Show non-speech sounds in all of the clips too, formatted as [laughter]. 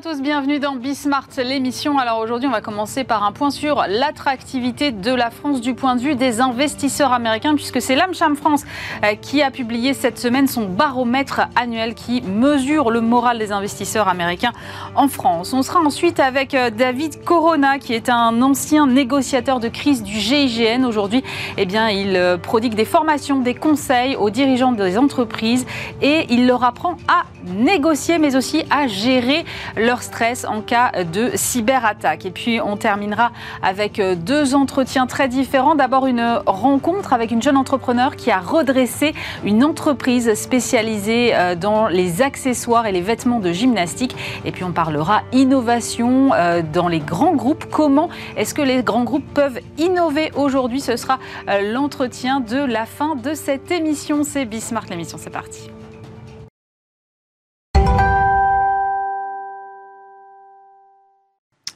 tous, bienvenue dans Bismart, l'émission. Alors aujourd'hui, on va commencer par un point sur l'attractivité de la France du point de vue des investisseurs américains, puisque c'est l'AmCham France euh, qui a publié cette semaine son baromètre annuel qui mesure le moral des investisseurs américains en France. On sera ensuite avec euh, David Corona, qui est un ancien négociateur de crise du GIGN. Aujourd'hui, eh bien, il euh, prodigue des formations, des conseils aux dirigeants des entreprises et il leur apprend à négocier, mais aussi à gérer leur stress en cas de cyberattaque. Et puis on terminera avec euh, deux entretiens très différents. D'abord une rencontre avec une jeune entrepreneur qui a redressé une entreprise spécialisée euh, dans les accessoires et les vêtements de gymnastique. Et puis on parlera innovation euh, dans les grands groupes. Comment est-ce que les grands groupes peuvent innover aujourd'hui? Ce sera l'entretien de la fin de cette émission. C'est Bismarck l'émission, c'est parti.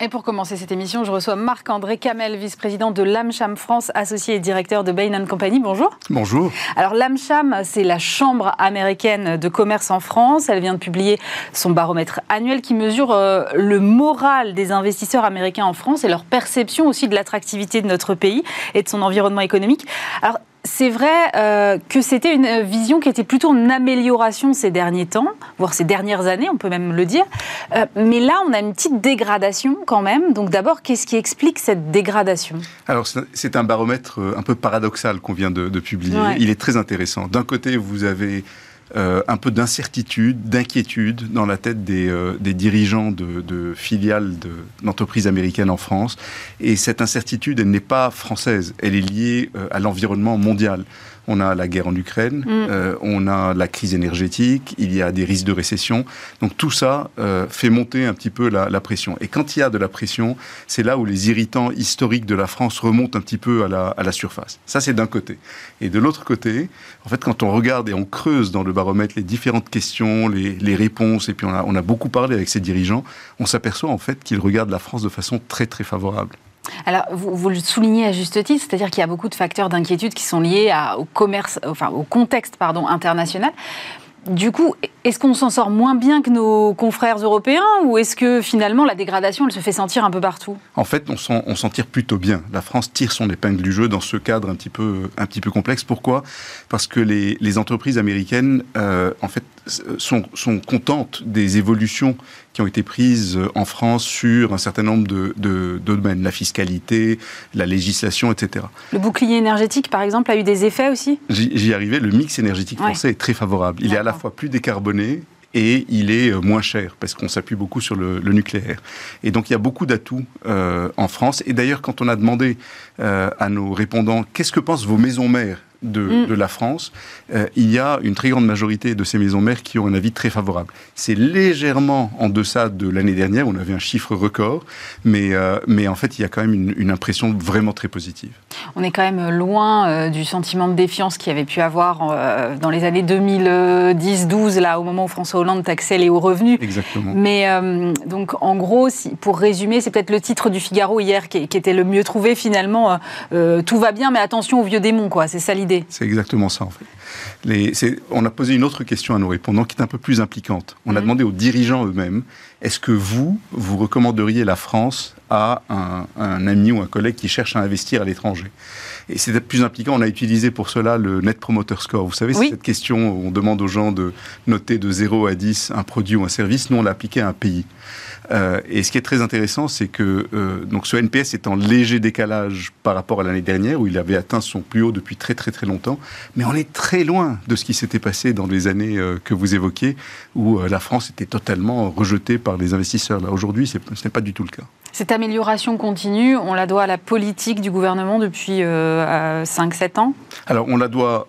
Et pour commencer cette émission, je reçois Marc-André Camel, vice-président de l'AMCHAM France, associé et directeur de Bain Company. Bonjour. Bonjour. Alors l'AMCHAM, c'est la Chambre américaine de commerce en France. Elle vient de publier son baromètre annuel qui mesure euh, le moral des investisseurs américains en France et leur perception aussi de l'attractivité de notre pays et de son environnement économique. Alors c'est vrai euh, que c'était une vision qui était plutôt en amélioration ces derniers temps, voire ces dernières années, on peut même le dire. Euh, mais là, on a une petite dégradation quand même. Donc d'abord, qu'est-ce qui explique cette dégradation? Alors c'est un baromètre euh, un peu paradoxal qu'on vient de, publier. Il est très intéressant. D'un côté, vous avez euh, un peu d'incertitude, d'inquiétude dans la tête des, euh, dirigeants de, filiales d'entreprises américaines en France. Et cette incertitude, elle n'est pas française, elle est liée euh, à l'environnement mondial on a la guerre en Ukraine, mm. euh, on a la crise énergétique, il y a des risques de récession. Donc tout ça euh, fait monter un petit peu la, pression. Et quand il y a de la pression, c'est là où les irritants historiques de la France remontent un petit peu à la, surface. Ça, c'est d'un côté. Et de l'autre côté, en fait, quand on regarde et on creuse dans le baromètre les différentes questions, les, réponses, et puis on a, on a beaucoup parlé avec ces dirigeants, on s'aperçoit en fait qu'ils regardent la France de façon très très favorable. Alors, vous, le soulignez à juste titre, c'est-à-dire qu'il y a beaucoup de facteurs d'inquiétude qui sont liés au commerce, enfin au contexte international. Du coup, est-ce qu'on s'en sort moins bien que nos confrères européens ou est-ce que finalement la dégradation, elle se fait sentir un peu partout? En fait, on s'en tire plutôt bien. La France tire son épingle du jeu dans ce cadre un petit peu, un petit peu complexe. Pourquoi? Parce que les, entreprises américaines, euh, en fait, sont, sont contentes des évolutions qui ont été prises en France sur un certain nombre de, domaines, la fiscalité, la législation, etc. Le bouclier énergétique, par exemple, a eu des effets aussi? J'y arrivais, le mix énergétique français est très favorable. Il est à la fois plus décarboné et il est euh, moins cher parce qu'on s'appuie beaucoup sur le, nucléaire. Et donc il y a beaucoup d'atouts euh, en France. Et d'ailleurs, quand on a demandé euh, à nos répondants qu'est-ce que pensent vos maisons mères Mm. de, la France, euh, il y a une très grande majorité de ces maisons mères qui ont un avis très favorable. C'est légèrement en deçà de l'année dernière, on avait un chiffre record, mais, euh, mais en fait, il y a quand même une, impression vraiment très positive. On est quand même loin euh, du sentiment de défiance qu'il y avait pu avoir dans les années 2010-12, là, au moment où François Hollande taxait les hauts revenus. Exactement. Mais donc, en gros, si, pour résumer, c'est peut-être le titre du Figaro hier qui, qui était le mieux trouvé finalement. tout va bien, mais attention aux vieux démons, quoi. C'est ça l'idée. C'est exactement ça, en fait. on a posé une autre question à nos répondants qui est un peu plus impliquante. On a mhm. demandé aux dirigeants eux-mêmes est-ce que vous, vous recommanderiez la France à un, ami ou un collègue qui cherche à investir à l'étranger? Et c'était plus impliquant. On a utilisé pour cela le Net Promoter Score. Vous savez, c'est cette question où on demande aux gens de noter de 0 à 10 un produit ou un service. Nous, on l'a appliqué à un pays. Euh, et ce qui est très intéressant, c'est que euh, donc ce NPS est en léger décalage par rapport à l'année dernière, où il avait atteint son plus haut depuis très très très longtemps. Mais on est très loin de ce qui s'était passé dans les années euh, que vous évoquiez, où la France était totalement rejetée par les investisseurs. Là, aujourd'hui, ce n'est pas du tout le cas. Cette amélioration continue, on la doit à la politique du gouvernement depuis 5-7 ans? Alors, on la doit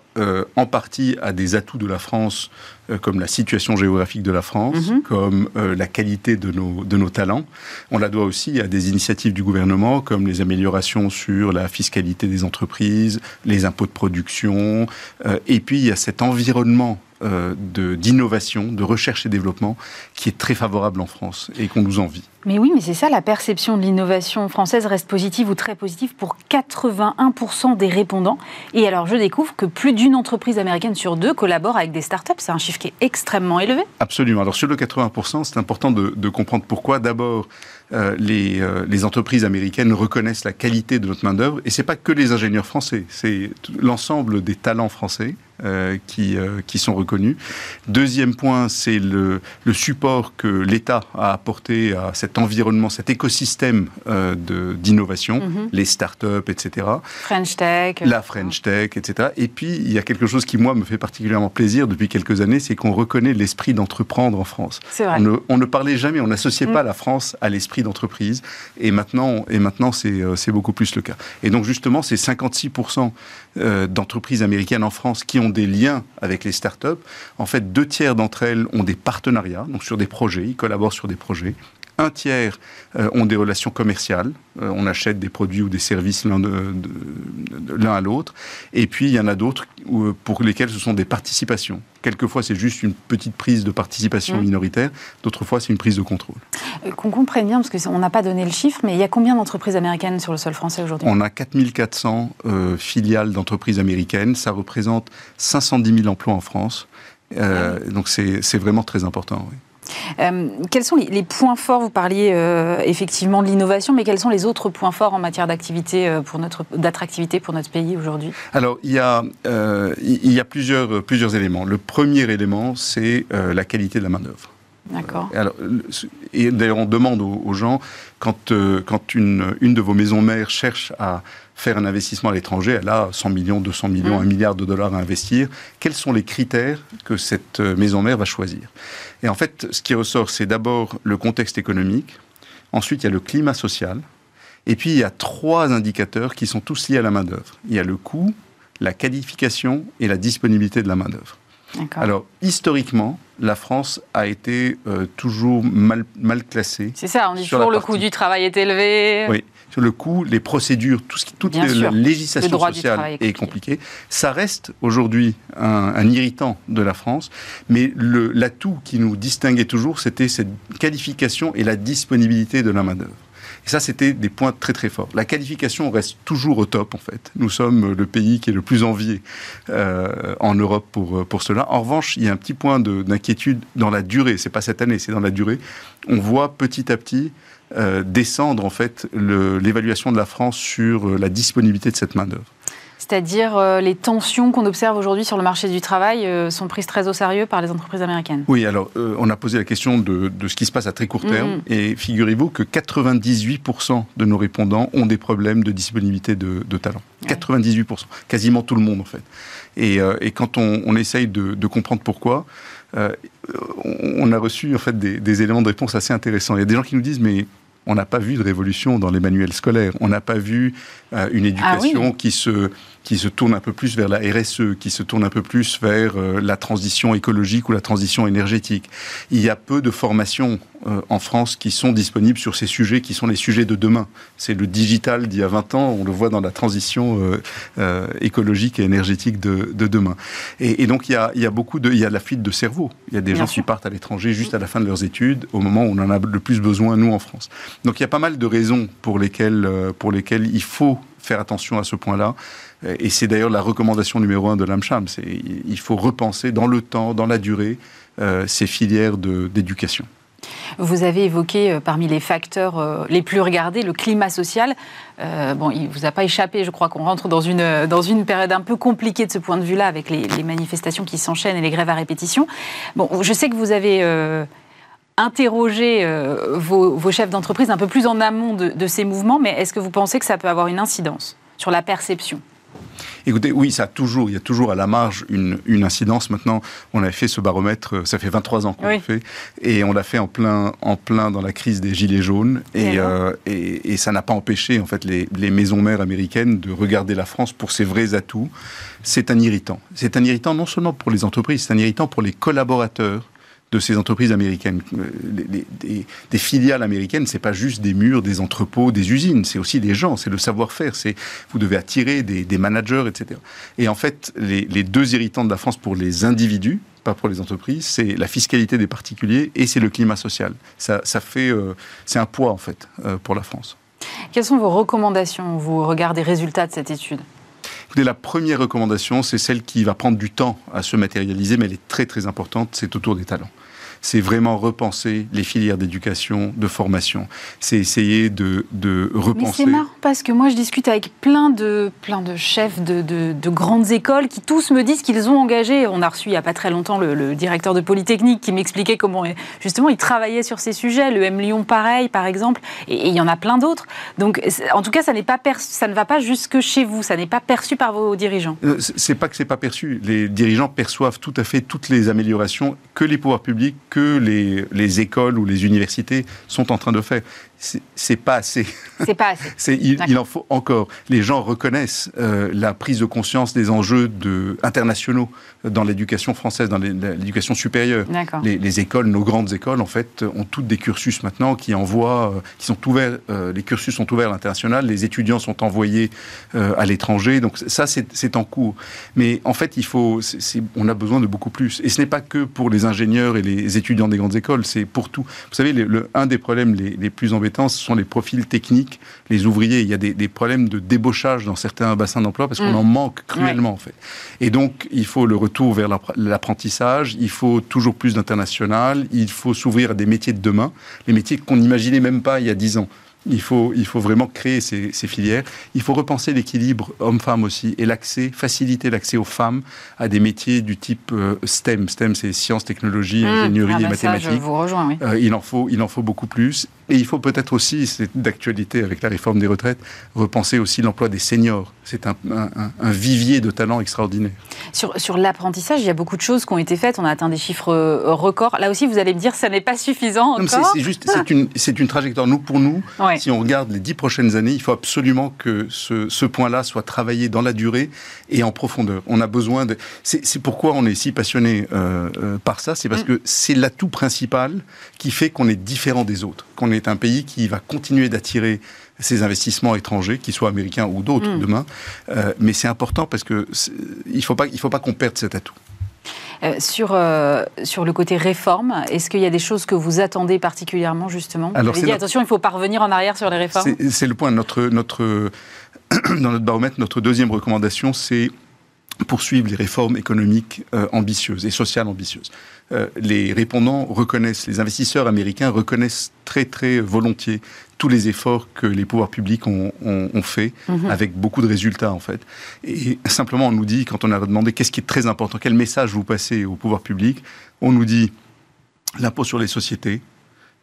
en partie à des atouts de la France euh, comme la situation géographique de la France, mhm. comme euh, la qualité de nos, de nos talents. On la doit aussi à des initiatives du gouvernement, comme les améliorations sur la fiscalité des entreprises, les impôts de production. Euh, et puis, il y a cet environnement euh, d'innovation, de, recherche et développement qui est très favorable en France et qu'on nous envie. Mais oui, mais c'est ça, la perception de l'innovation française reste positive ou très positive pour 81% des répondants. Et alors, je découvre que plus d'une entreprise américaine sur deux collabore avec des startups. C'est un chiffre qui est extrêmement élevé. Absolument. Alors, sur le 80%, c'est important de, de comprendre pourquoi. D'abord, euh, les, euh, les, entreprises américaines reconnaissent la qualité de notre main-d'œuvre. Et ce n'est pas que les ingénieurs français, c'est l'ensemble des talents français euh, qui, qui sont reconnus. Deuxième point, c'est le, le, support que l'État a apporté à cet environnement, cet écosystème d'innovation, mm-hmm. les start-up, etc. French Tech. La French Tech, etc. Et puis, il y a quelque chose qui, moi, me fait particulièrement plaisir depuis quelques années, c'est qu'on reconnaît l'esprit d'entreprendre en France. Vrai. On, ne, on, ne, parlait jamais, on n'associait mm. pas la France à l'esprit d'entreprise. Et maintenant, et maintenant euh, c'est beaucoup plus le cas. Et donc, justement, c'est 56% euh, d'entreprises américaines en France qui ont des liens avec les startups. En fait, deux tiers d'entre elles ont des partenariats, donc sur des projets, ils collaborent sur des projets un tiers euh, ont des relations commerciales. Euh, on achète des produits ou des services l'un à l'autre. Et puis, il y en a d'autres euh, pour lesquels ce sont des participations. Quelquefois, c'est juste une petite prise de participation mmh. minoritaire. D'autres fois, c'est une prise de contrôle. Qu'on comprenne bien, parce qu'on n'a pas donné le chiffre, mais il y a combien d'entreprises américaines sur le sol français aujourd'hui? On a 4400 filiales d'entreprises américaines. Ça représente 510 000 emplois en France. Ah donc, c'est vraiment très important. Oui. Euh, quels sont les, points forts Vous parliez euh, effectivement de l'innovation, mais quels sont les autres points forts en matière d'activité euh, pour notre d'attractivité pour notre pays aujourd'hui? Alors il y a il y a plusieurs plusieurs éléments. Le premier élément, c'est la qualité de la main d'œuvre. D'accord. et d'ailleurs, on demande aux, gens, quand, quand une, une de vos maisons mères cherche à faire un investissement à l'étranger, elle a 100 millions, 200 millions, 1 mmh. milliard de dollars à investir. Quels sont les critères que cette maison mère va choisir? Et en fait, ce qui ressort, c'est d'abord le contexte économique, ensuite il y a le climat social, et puis il y a trois indicateurs qui sont tous liés à la main-d'œuvre. Il y a le coût, la qualification et la disponibilité de la main-d'œuvre. Alors, historiquement, la France a été euh, toujours mal, mal classée. C'est ça, on dit toujours le coût du travail est élevé. Oui, sur le coût, les procédures, tout ce qui, toute la législation sociale est, compliquée. Ça reste aujourd'hui un, irritant de la France, mais l'atout qui nous distinguait toujours, c'était cette qualification et la disponibilité de la main-d'œuvre. Et ça, c'était des points très très forts. La qualification reste toujours au top, en fait. Nous sommes le pays qui est le plus envié euh, en Europe pour, pour cela. En revanche, il y a un petit point d'inquiétude dans la durée. C'est pas cette année, c'est dans la durée. On voit petit à petit euh, descendre en fait l'évaluation de la France sur euh, la disponibilité de cette main d'œuvre. C'est-à-dire euh, les tensions qu'on observe aujourd'hui sur le marché du travail sont prises très au sérieux par les entreprises américaines. Oui, alors on a posé la question de, ce qui se passe à très court terme, mm. et figurez-vous que 98% de nos répondants ont des problèmes de disponibilité de, talent. 98%, quasiment tout le monde en fait. Et, quand on, essaye de, comprendre pourquoi, euh, on a reçu en fait des, éléments de réponse assez intéressants. Il y a des gens qui nous disent mais on n'a pas vu de révolution dans les manuels scolaires. On n'a pas vu euh, une ah éducation qui se qui se tourne un peu plus vers la RSE, qui se tourne un peu plus vers euh, la transition écologique ou la transition énergétique. Il y a peu de formations euh, en France qui sont disponibles sur ces sujets qui sont les sujets de demain. C'est le digital d'il y a 20 ans, on le voit dans la transition euh, écologique et énergétique de, demain. Et, donc il y, a, il y, a, beaucoup de, il y a de la fuite de cerveau. Il y a des gens qui partent à l'étranger juste à la fin de leurs études, au moment où on en a le plus besoin, nous, en France. Donc il y a pas mal de raisons pour lesquelles, pour lesquelles il faut faire attention à ce point-là. Et c'est d'ailleurs la recommandation numéro un de l'AMCHAM. Il faut repenser dans le temps, dans la durée, euh, ces filières d'éducation. Vous avez évoqué euh, parmi les facteurs euh, les plus regardés le climat social. bon, il ne vous a pas échappé, je crois qu'on rentre dans une, dans une période un peu compliquée de ce point de vue-là avec les, manifestations qui s'enchaînent et les grèves à répétition. Bon, je sais que vous avez interrogé vos, chefs d'entreprise un peu plus en amont de ces mouvements, mais est-ce que vous pensez que ça peut avoir une incidence sur la perception? Écoutez, oui, ça a toujours, il y a toujours à la marge une, une incidence. Maintenant, on avait fait ce baromètre, euh, ça fait 23 ans qu'on l'a fait, et on l'a fait en plein, en plein dans la crise des gilets jaunes, et, euh, et, et ça n'a pas empêché en fait les, les maisons mères américaines de regarder la France pour ses vrais atouts. C'est un irritant. C'est un irritant non seulement pour les entreprises, c'est un irritant pour les collaborateurs de ces entreprises américaines. Euh, des, filiales américaines, c'est pas juste des murs, des entrepôts, des usines, c'est aussi des gens, c'est le savoir-faire. C'est vous devez attirer des, managers, etc. Et en fait, les, deux irritants de la France pour les individus, pas pour les entreprises, c'est la fiscalité des particuliers et c'est le climat social. Ça, ça fait, c'est un poids en fait pour la France. Quelles sont vos recommandations Vous regardez les résultats de cette étude? Écoutez, la première recommandation, c'est celle qui va prendre du temps à se matérialiser, mais elle est très très importante, c'est autour des talents c'est vraiment repenser les filières d'éducation, de formation. C'est essayer de, de repenser. c'est marrant parce que moi je discute avec plein de, plein de chefs de, de, grandes écoles qui tous me disent qu'ils ont engagé. On a reçu il n'y a pas très longtemps le, directeur de Polytechnique qui m'expliquait comment justement il travaillait sur ces sujets. Le M Lyon pareil par exemple, et, il y en a plein d'autres. Donc en tout cas ça, n'est pas ça ne va pas jusque chez vous, ça n'est pas perçu par vos dirigeants. Euh, c'est pas que c'est pas perçu. Les dirigeants perçoivent tout à fait toutes les améliorations que les pouvoirs publics que les, les, écoles ou les universités sont en train de faire c'est pas assez. C'est pas assez. [laughs] il, en faut encore. Les gens reconnaissent euh, la prise de conscience des enjeux de, internationaux dans l'éducation française, dans l'éducation supérieure. Les, écoles, nos grandes écoles, en fait, ont toutes des cursus maintenant qui envoient, euh, qui sont ouverts. Euh, les cursus sont ouverts à l'international. Les étudiants sont envoyés à l'étranger. Donc ça, c'est en cours. Mais en fait, il faut. on a besoin de beaucoup plus. Et ce n'est pas que pour les ingénieurs et les étudiants des grandes écoles. C'est pour tout. Vous savez, le, un des problèmes les, les plus embêtants ce sont les profils techniques, les ouvriers. Il y a des, problèmes de débauchage dans certains bassins d'emploi parce qu'on mm. en manque cruellement, en fait. Et donc, il faut le retour vers l'apprentissage, il faut toujours plus d'international, il faut s'ouvrir à des métiers de demain, les métiers qu'on n'imaginait même pas il y a dix ans. Il faut, il faut vraiment créer ces, filières. Il faut repenser l'équilibre homme-femme aussi et l'accès, faciliter l'accès aux femmes à des métiers du type euh, STEM. STEM, c'est sciences, technologies, mmh. ingénierie ah et bah mathématiques. je vous rejoins, oui. Euh, il, en faut, il en faut beaucoup plus. Et il faut peut-être aussi, c'est d'actualité avec la réforme des retraites, repenser aussi l'emploi des seniors. C'est un, vivier de talents extraordinaire. Sur, sur l'apprentissage, il y a beaucoup de choses qui ont été faites. On a atteint des chiffres euh, records. Là aussi, vous allez me dire, ça n'est pas suffisant encore. C'est juste, c'est une, une, trajectoire. Nous, pour nous, si on regarde les dix prochaines années, il faut absolument que ce, ce point-là soit travaillé dans la durée et en profondeur. On a besoin de. C'est pourquoi on est si passionné euh, euh, par ça. C'est parce mm. que c'est l'atout principal qui fait qu'on est différent des autres, qu'on est un pays qui va continuer d'attirer ces investissements étrangers, qu'ils soient américains ou d'autres mm. demain. Euh, mais c'est important parce que il faut pas, il faut pas qu'on perde cet atout. Euh, sur, euh, sur le côté réforme, est-ce qu'il y a des choses que vous attendez particulièrement, justement? Alors, Vous avez dit, attention, il ne faut pas revenir en arrière sur les réformes C'est le point. Notre, notre, [clears throat] dans notre baromètre, notre deuxième recommandation, c'est poursuivre les réformes économiques ambitieuses et sociales ambitieuses. Euh, les répondants reconnaissent, les investisseurs américains reconnaissent très très volontiers tous les efforts que les pouvoirs publics ont, ont, fait, mhm. avec beaucoup de résultats en fait. Et simplement, on nous dit, quand on a demandé qu'est-ce qui est très important, quel message vous passez au pouvoir public, on nous dit l'impôt sur les sociétés,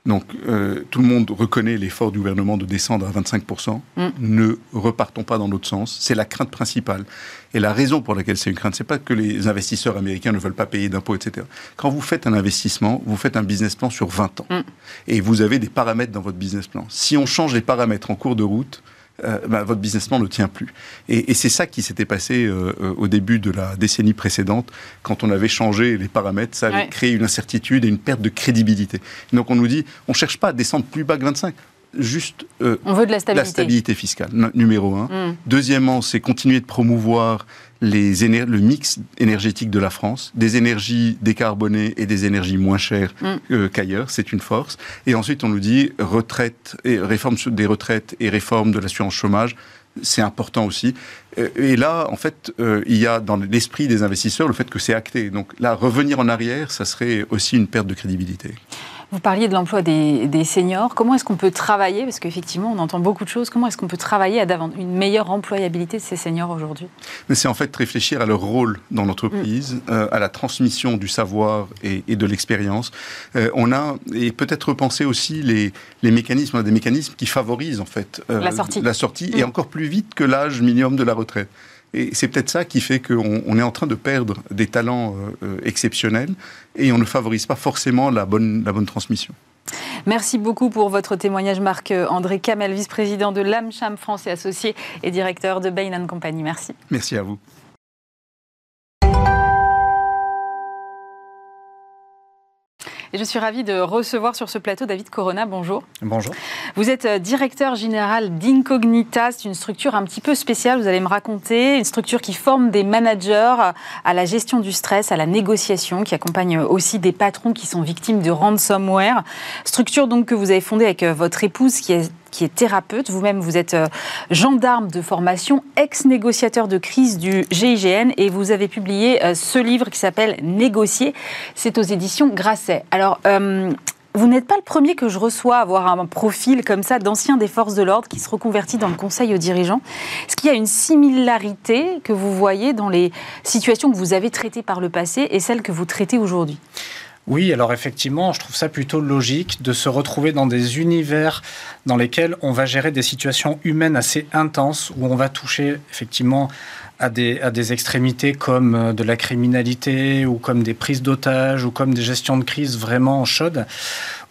donc euh, tout le monde reconnaît l'effort du gouvernement de descendre à 25%. Mm. Ne repartons pas dans l'autre sens. C'est la crainte principale. Et la raison pour laquelle c'est une crainte, c'est pas que les investisseurs américains ne veulent pas payer d'impôts, etc. Quand vous faites un investissement, vous faites un business plan sur 20 ans. Mm. Et vous avez des paramètres dans votre business plan. Si on change les paramètres en cours de route, euh, bah, votre business plan ne tient plus. Et, c'est ça qui s'était passé euh, euh, au début de la décennie précédente, quand on avait changé les paramètres, ça avait créé une incertitude et une perte de crédibilité. donc on nous dit, on cherche pas à descendre plus bas que 25 juste on veut de la stabilité, la stabilité fiscale, numéro un. Mm. Deuxièmement, c'est continuer de promouvoir les le mix énergétique de la France, des énergies décarbonées et des énergies moins chères mm. qu'ailleurs, c'est une force. Et ensuite, on nous dit retraite et réforme des retraites et réforme de l'assurance chômage. C'est important aussi. Euh, et là, en fait, euh, il y a dans l'esprit des investisseurs le fait que c'est acté. Donc là, revenir en arrière, ça serait aussi une perte de crédibilité. Vous parliez de l'emploi des, seniors. Comment est-ce qu'on peut travailler, parce qu'effectivement, on entend beaucoup de choses, comment est-ce qu'on peut travailler à une meilleure employabilité de ces seniors aujourd'hui? C'est en fait réfléchir à leur rôle dans l'entreprise, mm. euh, à la transmission du savoir et, de l'expérience. Euh, on a, et peut-être repenser aussi les, les mécanismes, des mécanismes qui favorisent en fait euh, la sortie, la sortie et mm. encore plus vite que l'âge minimum de la retraite. Et c'est peut-être ça qui fait qu'on est en train de perdre des talents euh, euh, exceptionnels et on ne favorise pas forcément la bonne, la bonne transmission. Merci beaucoup pour votre témoignage, Marc-André Kamel, vice-président de l'AMCHAM France et associé et directeur de Bain Company. Merci. Merci à vous. Et je suis ravie de recevoir sur ce plateau David Corona. Bonjour. Bonjour. Vous êtes euh, directeur général d'Incognita. C'est une structure un petit peu spéciale, vous allez me raconter. Une structure qui forme des managers à la gestion du stress, à la négociation, qui accompagne aussi des patrons qui sont victimes de ransomware. Structure donc que vous avez fondée avec euh, votre épouse qui est qui est thérapeute. Vous-même, vous êtes euh, gendarme de formation, ex-négociateur de crise du GIGN et vous avez publié euh, ce livre qui s'appelle Négocier. C'est aux éditions Grasset. Alors, euh, vous n'êtes pas le premier que je reçois à avoir un profil comme ça d'ancien des forces de l'ordre qui se reconvertit dans le conseil aux dirigeants. Est-ce qu'il y a une similarité que vous voyez dans les situations que vous avez traitées par le passé et celles que vous traitez aujourd'hui? Oui, alors effectivement, je trouve ça plutôt logique de se retrouver dans des univers dans lesquels on va gérer des situations humaines assez intenses, où on va toucher effectivement à des, extrémités comme euh, de la criminalité, ou comme des prises d'otages, ou comme des gestions de crise vraiment chaudes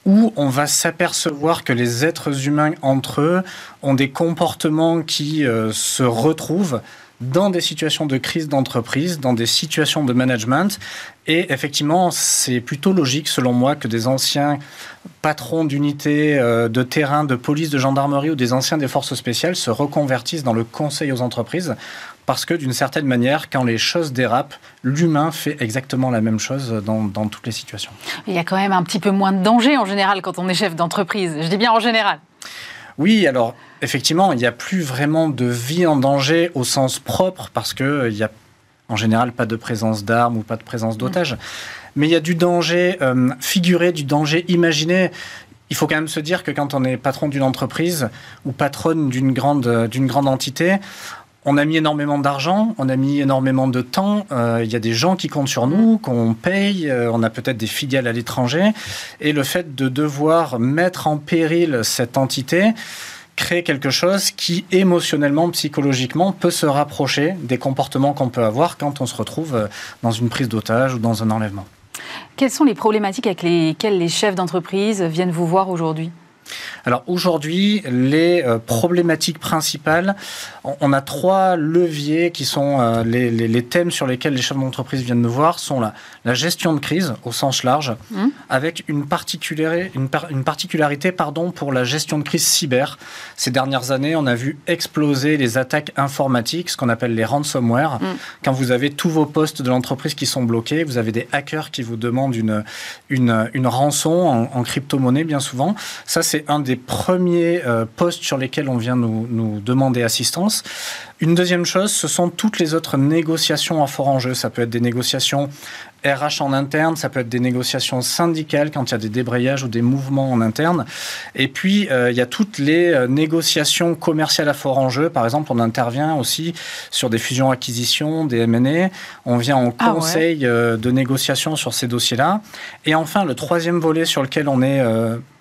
où on va s'apercevoir que les êtres humains entre eux ont des comportements qui euh, se retrouvent dans des situations de crise d'entreprise, dans des situations de management. Et effectivement, c'est plutôt logique, selon moi, que des anciens patrons d'unités euh, de terrain, de police, de gendarmerie ou des anciens des forces spéciales se reconvertissent dans le conseil aux entreprises. Parce que d'une certaine manière, quand les choses dérapent, l'humain fait exactement la même chose dans, dans toutes les situations. Il y a quand même un petit peu moins de danger en général quand on est chef d'entreprise. Je dis bien en général. Oui, alors effectivement, il n'y a plus vraiment de vie en danger au sens propre parce qu'il euh, n'y a en général pas de présence d'armes ou pas de présence d'otages. Mais il y a du danger euh, figuré, du danger imaginé. Il faut quand même se dire que quand on est patron d'une entreprise ou patronne d'une grande, euh, d'une grande entité, on a mis énormément d'argent, on a mis énormément de temps. Il y a des gens qui comptent sur nous, qu'on paye. on a peut-être des filiales à l'étranger. Et le fait de devoir mettre en péril cette entité, créer quelque chose qui émotionnellement, psychologiquement peut se rapprocher des comportements qu'on peut avoir quand on se retrouve euh, dans une prise d'otage ou dans un enlèvement. Quelles sont les problématiques avec lesquelles les chefs d'entreprise viennent vous voir aujourd'hui? Alors aujourd'hui, les euh, problématiques principales, on, a trois leviers qui sont euh, les, thèmes sur lesquels les chefs d'entreprise viennent nous voir, sont la, la gestion de crise au sens large, mmh. avec une, particularité, une, particularité pardon, pour la gestion de crise cyber. Ces dernières années, on a vu exploser les attaques informatiques, ce qu'on appelle les ransomware. Mmh. Quand vous avez tous vos postes de l'entreprise qui sont bloqués, vous avez des hackers qui vous demandent une, une, une rançon en, en crypto-monnaie bien souvent. Ça, c'est un des premiers euh, postes sur lesquels on vient nous, nous, demander assistance. Une deuxième chose, ce sont toutes les autres négociations à fort enjeu. Ça peut être des négociations RH en interne, ça peut être des négociations syndicales quand il y a des débrayages ou des mouvements en interne. Et puis, euh, il y a toutes les euh, négociations commerciales à fort enjeu. Par exemple, on intervient aussi sur des fusions-acquisitions, des M&A. On vient en ah conseil de négociation sur ces dossiers-là. Et enfin, le troisième volet sur lequel on est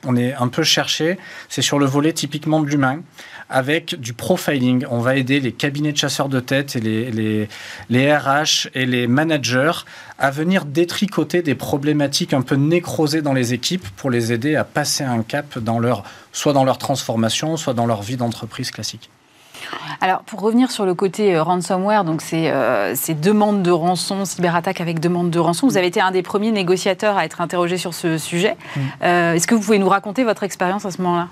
on est un peu cherché, c'est sur le volet typiquement de l'humain, avec du profiling. On va aider les cabinets de chasseurs de tête et les, les, les, RH et les managers à venir détricoter des problématiques un peu nécrosées dans les équipes pour les aider à passer un cap dans leur, soit dans leur transformation, soit dans leur vie d'entreprise classique. Alors, pour revenir sur le côté euh, ransomware, donc c'est euh, ces demandes de rançon, cyberattaque avec demande de rançon, vous avez été un des premiers négociateurs à être interrogé sur ce sujet. Mm. Euh, est-ce que vous pouvez nous raconter votre expérience à ce moment-là?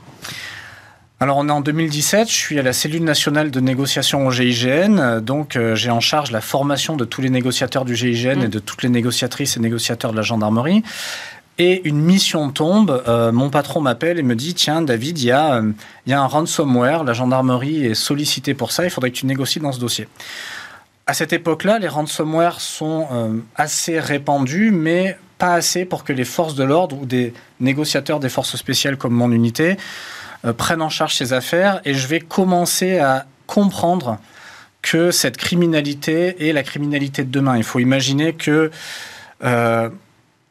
Alors on est en 2017, je suis à la cellule nationale de négociation au GIGN, donc j'ai en charge la formation de tous les négociateurs du GIGN mm. et de toutes les négociatrices et négociateurs de la gendarmerie. Et une mission tombe, euh, mon patron m'appelle et me dit, tiens David, il y, a, euh, y a un ransomware, la gendarmerie est sollicitée pour ça, il faudrait que tu négocies dans ce dossier. À cette époque-là, les ransomware sont euh, assez répandus, mais pas assez pour que les forces de l'ordre ou des négociateurs des forces spéciales comme mon unité prennent en charge ces affaires. Et je vais commencer à comprendre que cette criminalité est la criminalité de demain. Il faut imaginer que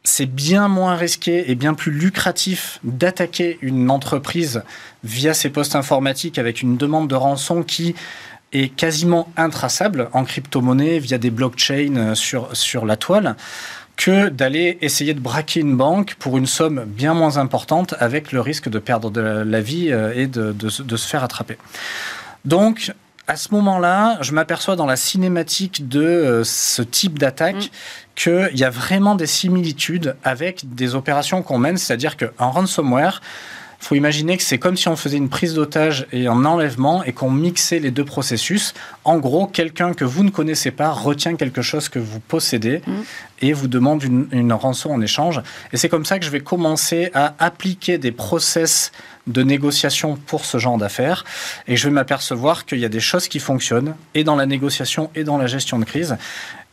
c'est bien moins risqué et bien plus lucratif d'attaquer une entreprise via ses postes informatiques avec une demande de rançon qui est quasiment intraçable en crypto-monnaie via des blockchains euh, sur, sur la toile que d'aller essayer de braquer une banque pour une somme bien moins importante avec le risque de perdre de la vie euh, et de, de se faire attraper. Donc, à ce moment-là, je m'aperçois dans la cinématique de euh, ce type d'attaque mm. qu'il y a vraiment des similitudes avec des opérations qu'on mène, c'est-à-dire qu'un ransomware, faut imaginer que c'est comme si on faisait une prise d'otage et un enlèvement et qu'on mixait les deux processus. En gros, quelqu'un que vous ne connaissez pas retient quelque chose que vous possédez mm. et vous demande une, une rançon en échange. Et c'est comme ça que je vais commencer à appliquer des process de négociation pour ce genre d'affaires. Et je vais m'apercevoir qu'il y a des choses qui fonctionnent, et dans la négociation et dans la gestion de crise,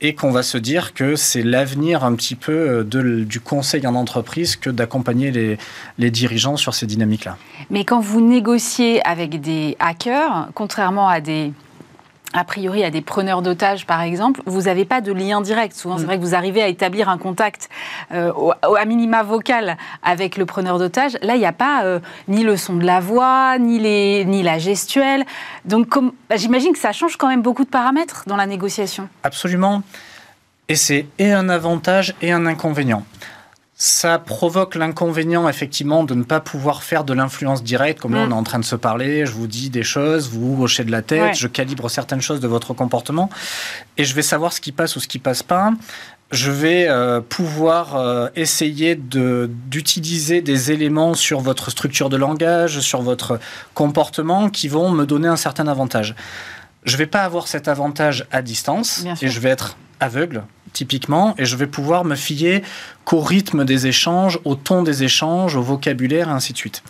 et qu'on va se dire que c'est l'avenir un petit peu euh, du conseil en entreprise que d'accompagner les dirigeants sur ces dynamiques-là. Mais quand vous négociez avec des hackers, contrairement à des a priori à des preneurs d'otages, par exemple, vous n'avez pas de lien direct. Souvent, c'est mm. vrai que vous arrivez à établir un contact euh, au, à minima vocal avec le preneur d'otages. Là, il n'y a pas euh, ni le son de la voix, ni, les, ni la gestuelle. Donc, bah, j'imagine que ça change quand même beaucoup de paramètres dans la négociation. Absolument. Et c'est et un avantage et un inconvénient. Ça provoque l'inconvénient, effectivement, de ne pas pouvoir faire de l'influence directe, comme là on mm. est en train de se parler, je vous dis des choses, vous hochez de la tête, je calibre certaines choses de votre comportement, et je vais savoir ce qui passe ou ce qui passe pas. Je vais euh, pouvoir euh, essayer d'utiliser des éléments sur votre structure de langage, sur votre comportement, qui vont me donner un certain avantage. Je ne vais pas avoir cet avantage à distance, et je vais être aveugle typiquement, et je vais pouvoir me fier qu'au rythme des échanges, au ton des échanges, au vocabulaire, et ainsi de suite.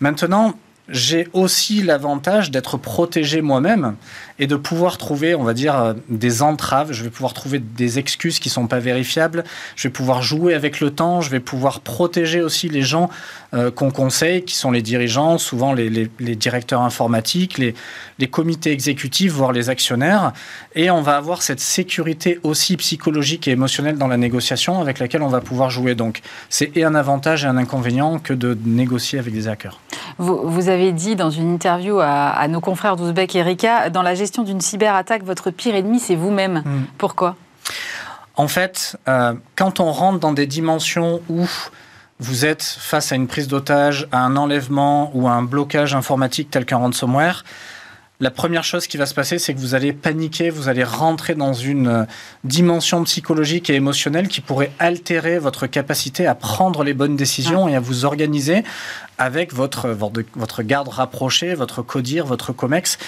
Maintenant, j'ai aussi l'avantage d'être protégé moi-même et de pouvoir trouver, on va dire, euh, des entraves. Je vais pouvoir trouver des excuses qui ne sont pas vérifiables. Je vais pouvoir jouer avec le temps. Je vais pouvoir protéger aussi les gens euh, qu'on conseille, qui sont les dirigeants, souvent les, directeurs informatiques, les, les, comités exécutifs, voire les actionnaires. Et on va avoir cette sécurité aussi psychologique et émotionnelle dans la négociation avec laquelle on va pouvoir jouer. Donc, c'est et un avantage et un inconvénient que de négocier avec des hackers. Vous, vous avez dit dans une interview à, à nos confrères d'Ouzbek et Erika, dans la gestion d'une cyberattaque, votre pire ennemi, c'est vous-même. Hmm. Pourquoi? En fait, euh, quand on rentre dans des dimensions où vous êtes face à une prise d'otage, à un enlèvement ou à un blocage informatique tel qu'un ransomware, la première chose qui va se passer, c'est que vous allez paniquer, vous allez rentrer dans une euh, dimension psychologique et émotionnelle qui pourrait altérer votre capacité à prendre les bonnes décisions et à vous organiser avec votre, votre garde rapprochée, votre CODIR, votre COMEX.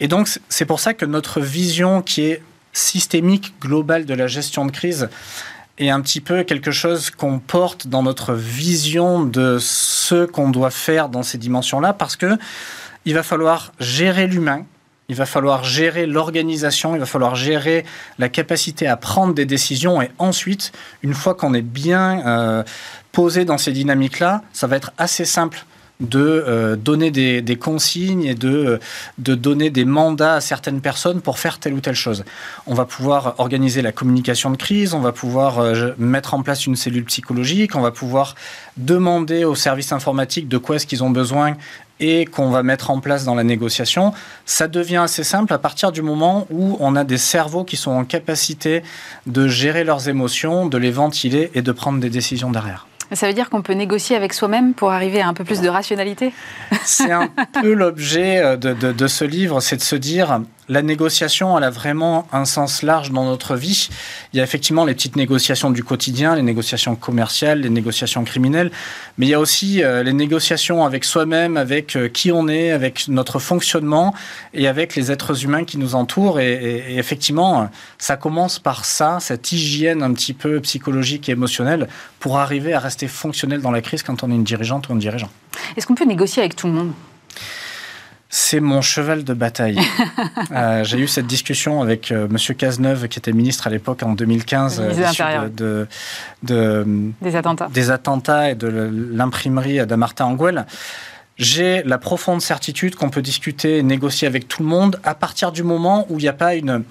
Et donc, c'est pour ça que notre vision qui est systémique, globale de la gestion de crise, est un petit peu quelque chose qu'on porte dans notre vision de ce qu'on doit faire dans ces dimensions-là, parce que il va falloir gérer l'humain, il va falloir gérer l'organisation, il va falloir gérer la capacité à prendre des décisions, et ensuite, une fois qu'on est bien euh, posé dans ces dynamiques-là, ça va être assez simple de euh, donner des, consignes et de, de donner des mandats à certaines personnes pour faire telle ou telle chose. On va pouvoir organiser la communication de crise, on va pouvoir euh, mettre en place une cellule psychologique, on va pouvoir demander aux services informatiques de quoi est-ce qu'ils ont besoin et qu'on va mettre en place dans la négociation, ça devient assez simple à partir du moment où on a des cerveaux qui sont en capacité de gérer leurs émotions, de les ventiler et de prendre des décisions derrière. Ça veut dire qu'on peut négocier avec soi-même pour arriver à un peu plus de rationalité? C'est un peu l'objet euh, de, de, ce livre, c'est de se dire, la négociation, elle a vraiment un sens large dans notre vie. Il y a effectivement les petites négociations du quotidien, les négociations commerciales, les négociations criminelles, mais il y a aussi euh, les négociations avec soi-même, avec euh, qui on est, avec notre fonctionnement et avec les êtres humains qui nous entourent. Et, effectivement, ça commence par ça, cette hygiène un petit peu psychologique et émotionnelle pour arriver à rester fonctionnel dans la crise quand on est une dirigeante ou un dirigeant. Est-ce qu'on peut négocier avec tout le monde? C'est mon cheval de bataille. [laughs] Euh, j'ai eu cette discussion avec M. Euh, Monsieur Cazeneuve, qui était ministre à l'époque en 2015, euh, de, de, des attentats, des attentats et de l'imprimerie d'Amartin Anguel. J'ai la profonde certitude qu'on peut discuter et négocier avec tout le monde à partir du moment où il n'y a pas une,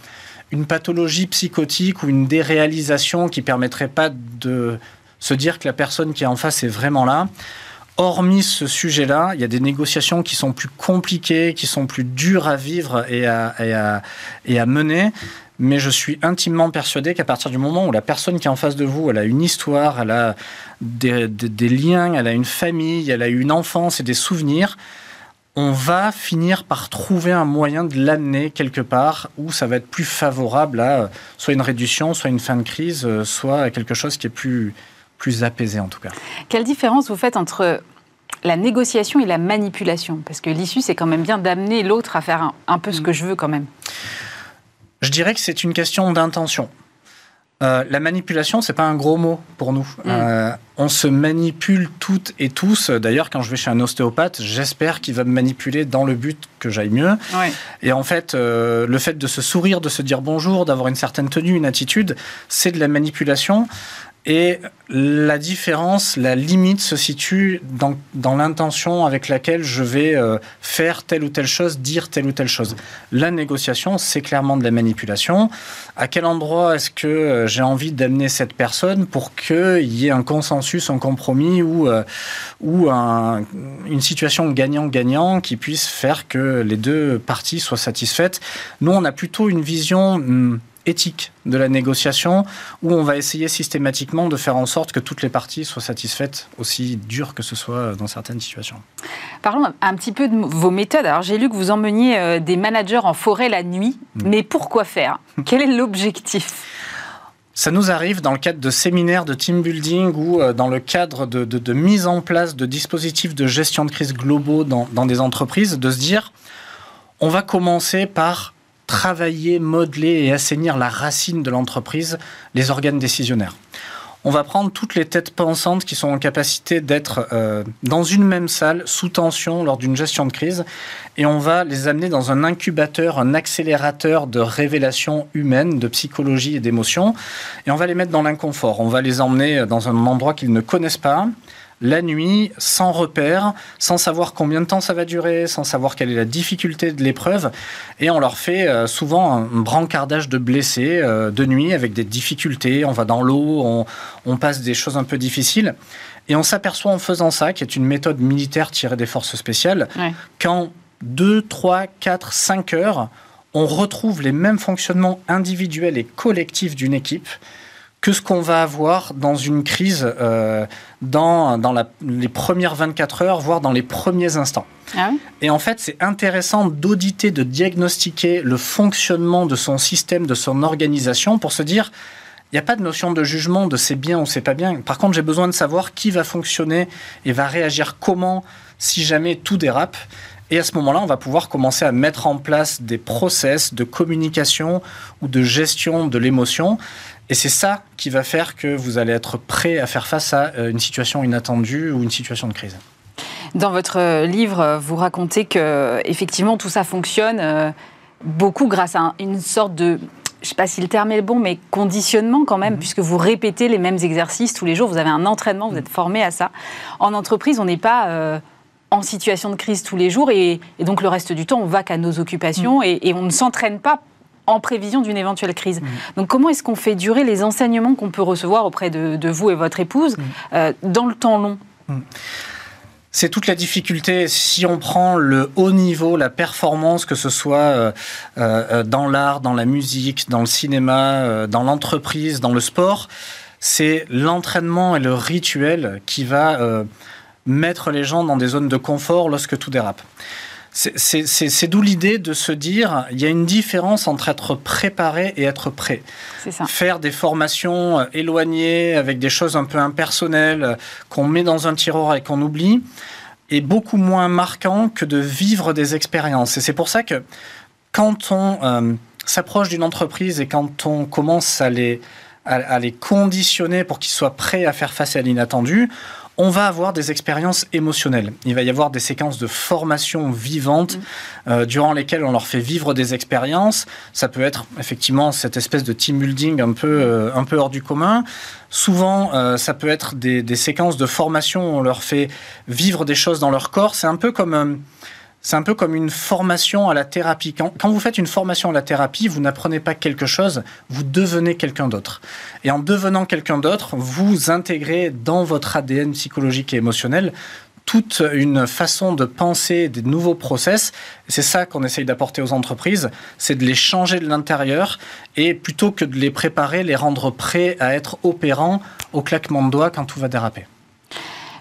une pathologie psychotique ou une déréalisation qui permettrait pas de se dire que la personne qui est en face est vraiment là hormis ce sujet-là, il y a des négociations qui sont plus compliquées, qui sont plus dures à vivre et à, et à, mener. Mais je suis intimement persuadé qu'à partir du moment où la personne qui est en face de vous, elle a une histoire, elle a des, liens, elle a une famille, elle a une enfance et des souvenirs, on va finir par trouver un moyen de l'amener quelque part où ça va être plus favorable à soit une réduction, soit une fin de crise, soit quelque chose qui est plus, plus apaisé en tout cas. Quelle différence vous faites entre la négociation et la manipulation? Parce que l'issue, c'est quand même bien d'amener l'autre à faire un, peu ce que je veux quand même. Je dirais que c'est une question d'intention. Euh, la manipulation, c'est pas un gros mot pour nous. Mm. Euh, on se manipule toutes et tous. D'ailleurs, quand je vais chez un ostéopathe, j'espère qu'il va me manipuler dans le but que j'aille mieux. Et en fait, euh, le fait de se sourire, de se dire bonjour, d'avoir une certaine tenue, une attitude, c'est de la manipulation. Et la différence, la limite se situe dans, l'intention avec laquelle je vais euh, faire telle ou telle chose, dire telle ou telle chose. La négociation, c'est clairement de la manipulation. À quel endroit est-ce que euh, j'ai envie d'amener cette personne pour qu'il y ait un consensus, un compromis ou, euh, une situation gagnant-gagnant qui puisse faire que les deux parties soient satisfaites? Nous, on a plutôt une vision... Hmm, éthique de la négociation où on va essayer systématiquement de faire en sorte que toutes les parties soient satisfaites, aussi dur que ce soit dans certaines situations. Parlons un petit peu de vos méthodes. Alors j'ai lu que vous emmeniez euh, des managers en forêt la nuit, mm. mais pourquoi faire? [laughs] Quel est l'objectif? Ça nous arrive dans le cadre de séminaires de team building ou euh, dans le cadre de, mise en place de dispositifs de gestion de crise globaux dans, dans des entreprises de se dire on va commencer par travailler, modeler et assainir la racine de l'entreprise, les organes décisionnaires. On va prendre toutes les têtes pensantes qui sont en capacité d'être euh, dans une même salle, sous tension, lors d'une gestion de crise, et on va les amener dans un incubateur, un accélérateur de révélation humaine, de psychologie et d'émotion, et on va les mettre dans l'inconfort. On va les emmener dans un endroit qu'ils ne connaissent pas, la nuit, sans repère, sans savoir combien de temps ça va durer, sans savoir quelle est la difficulté de l'épreuve. Et on leur fait euh, souvent un brancardage de blessés euh, de nuit avec des difficultés. On va dans l'eau, on, passe des choses un peu difficiles. Et on s'aperçoit en faisant ça, qui est une méthode militaire tirée des forces spéciales, qu'en 2, 3, 4, 5 heures, on retrouve les mêmes fonctionnements individuels et collectifs d'une équipe que ce qu'on va avoir dans une crise euh, dans, dans les premières 24 heures, voire dans les premiers instants. Ah et en fait, c'est intéressant d'auditer, de diagnostiquer le fonctionnement de son système, de son organisation, pour se dire, il n'y a pas de notion de jugement de c'est bien ou c'est pas bien. Par contre, j'ai besoin de savoir qui va fonctionner et va réagir comment si jamais tout dérape. Et à ce moment-là, on va pouvoir commencer à mettre en place des process de communication ou de gestion de l'émotion et c'est ça qui va faire que vous allez être prêt à faire face à euh, une situation inattendue ou une situation de crise. Dans votre euh, livre, vous racontez que effectivement tout ça fonctionne euh, beaucoup grâce à une sorte de je ne sais pas si le terme est le bon, mais conditionnement quand même, mhm. puisque vous répétez les mêmes exercices tous les jours, vous avez un entraînement, vous êtes formé à ça. En entreprise, on n'est pas en situation de crise tous les jours, et, donc le reste du temps, on va qu'à nos occupations, mhm. et, et, on ne s'entraîne pas en prévision d'une éventuelle crise. Mmh. Donc comment est-ce qu'on fait durer les enseignements qu'on peut recevoir auprès de, vous et votre épouse mmh. euh, dans le temps long? Mmh. C'est toute la difficulté. Si on prend le haut niveau, la performance, que ce soit euh, euh, dans l'art, dans la musique, dans le cinéma, dans l'entreprise, dans le sport, c'est l'entraînement et le rituel qui va mettre les gens dans des zones de confort lorsque tout dérape. C'est d'où l'idée de se dire, il y a une différence entre être préparé et être prêt. Ça. Faire des formations euh, éloignées avec des choses un peu impersonnelles euh, qu'on met dans un tiroir et qu'on oublie est beaucoup moins marquant que de vivre des expériences. Et c'est pour ça que quand on euh, s'approche d'une entreprise et quand on commence à les, à les conditionner pour qu'ils soient prêts à faire face à l'inattendu, on va avoir des expériences émotionnelles. Il va y avoir des séquences de formation vivante mm. euh, durant lesquelles on leur fait vivre des expériences. Ça peut être effectivement cette espèce de team building un peu, euh, un peu hors du commun. Souvent, euh, ça peut être des, des, séquences de formation où on leur fait vivre des choses dans leur corps. C'est un peu comme c'est un peu comme une formation à la thérapie. Quand, vous faites une formation à la thérapie, vous n'apprenez pas quelque chose, vous devenez quelqu'un d'autre. Et en devenant quelqu'un d'autre, vous intégrez dans votre ADN psychologique et émotionnel toute une façon de penser des nouveaux process. C'est ça qu'on essaye d'apporter aux entreprises, c'est de les changer de l'intérieur et plutôt que de les préparer, les rendre prêts à être opérants au claquement de doigts quand tout va déraper.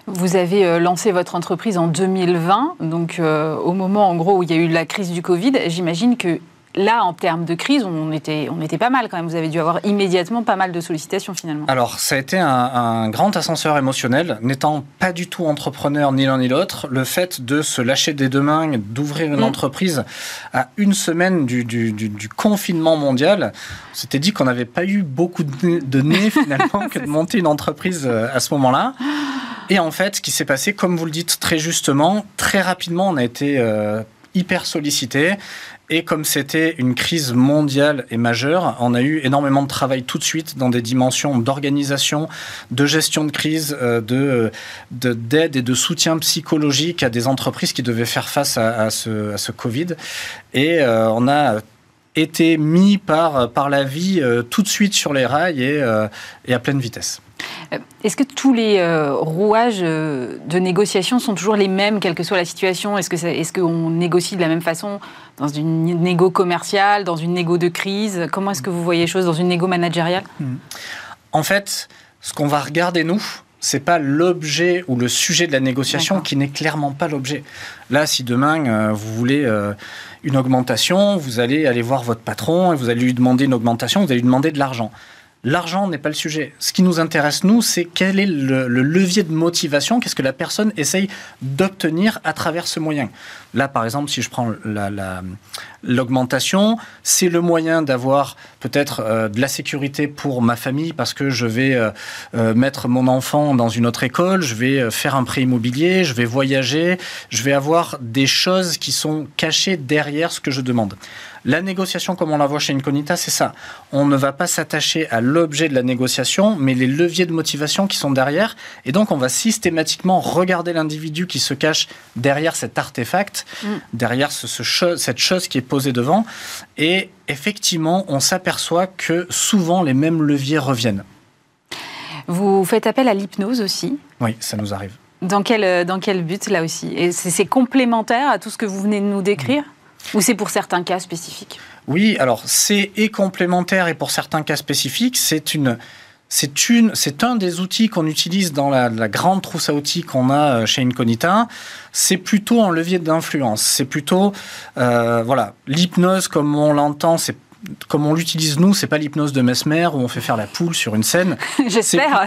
Vous avez lancé votre entreprise en 2020, donc au moment en gros où il y a eu la crise du Covid. J'imagine que là, en termes de crise, on était, on était pas mal quand même. Vous avez dû avoir immédiatement pas mal de sollicitations finalement. Alors, ça a été un, grand ascenseur émotionnel. N'étant pas du tout entrepreneur ni l'un ni l'autre, le fait de se lâcher des deux mains, d'ouvrir une mm. entreprise à une semaine du, confinement mondial, on s'était dit qu'on n'avait pas eu beaucoup de nez, [laughs] finalement que de monter une entreprise euh, à ce moment-là. Et en fait, ce qui s'est passé, comme vous le dites très justement, très rapidement, on a été euh, hyper sollicité. Et comme c'était une crise mondiale et majeure, on a eu énormément de travail tout de suite dans des dimensions d'organisation, de gestion de crise, euh, de d'aide et de soutien psychologique à des entreprises qui devaient faire face à, ce, Covid. Et euh, on a été mis par, la vie tout de suite sur les rails et à pleine vitesse. Euh, est-ce que tous les euh, rouages euh, de négociation sont toujours les mêmes, quelle que soit la situation? Est-ce qu'on est qu'on négocie de la même façon dans une négo commerciale, dans une négo de crise? Comment est-ce que vous voyez les choses dans une négo managériale? Hmm. En fait, ce qu'on va regarder, nous, c'est pas l'objet ou le sujet de la négociation qui n'est clairement pas l'objet. Là, si demain vous voulez une augmentation, vous allez aller voir votre patron et vous allez lui demander une augmentation, vous allez lui demander de l'argent. L'argent n'est pas le sujet. Ce qui nous intéresse, nous, c'est quel est le, levier de motivation, qu'est-ce que la personne essaye d'obtenir à travers ce moyen. Là, par exemple, si je prends l'augmentation, c'est le moyen d'avoir peut-être euh, de la sécurité pour ma famille parce que je vais euh, euh, mettre mon enfant dans une autre école, je vais faire un prêt immobilier, je vais voyager, je vais avoir des choses qui sont cachées derrière ce que je demande. La négociation, comme on la voit chez Incognita, c'est ça. On ne va pas s'attacher à l'objet de la négociation, mais les leviers de motivation qui sont derrière. Et donc, on va systématiquement regarder l'individu qui se cache derrière cet artefact, mm. derrière cette chose qui est posée devant. Et effectivement, on s'aperçoit que souvent, les mêmes leviers reviennent. Vous faites appel à l'hypnose aussi? Oui, ça nous arrive. Dans quel, dans quel but, là aussi? Et c'est complémentaire à tout ce que vous venez de nous décrire? Ou c'est pour certains cas spécifiques Oui, alors c'est et complémentaire et pour certains cas spécifiques, c'est une c'est une, c'est un des outils qu'on utilise dans la, grande trousse à outils qu'on a euh, chez Incognita. C'est plutôt un levier d'influence. C'est plutôt, euh, voilà, l'hypnose comme on l'entend, c'est comme on l'utilise nous, c'est pas l'hypnose de Mesmer où on fait faire la poule sur une scène. [laughs] J'espère.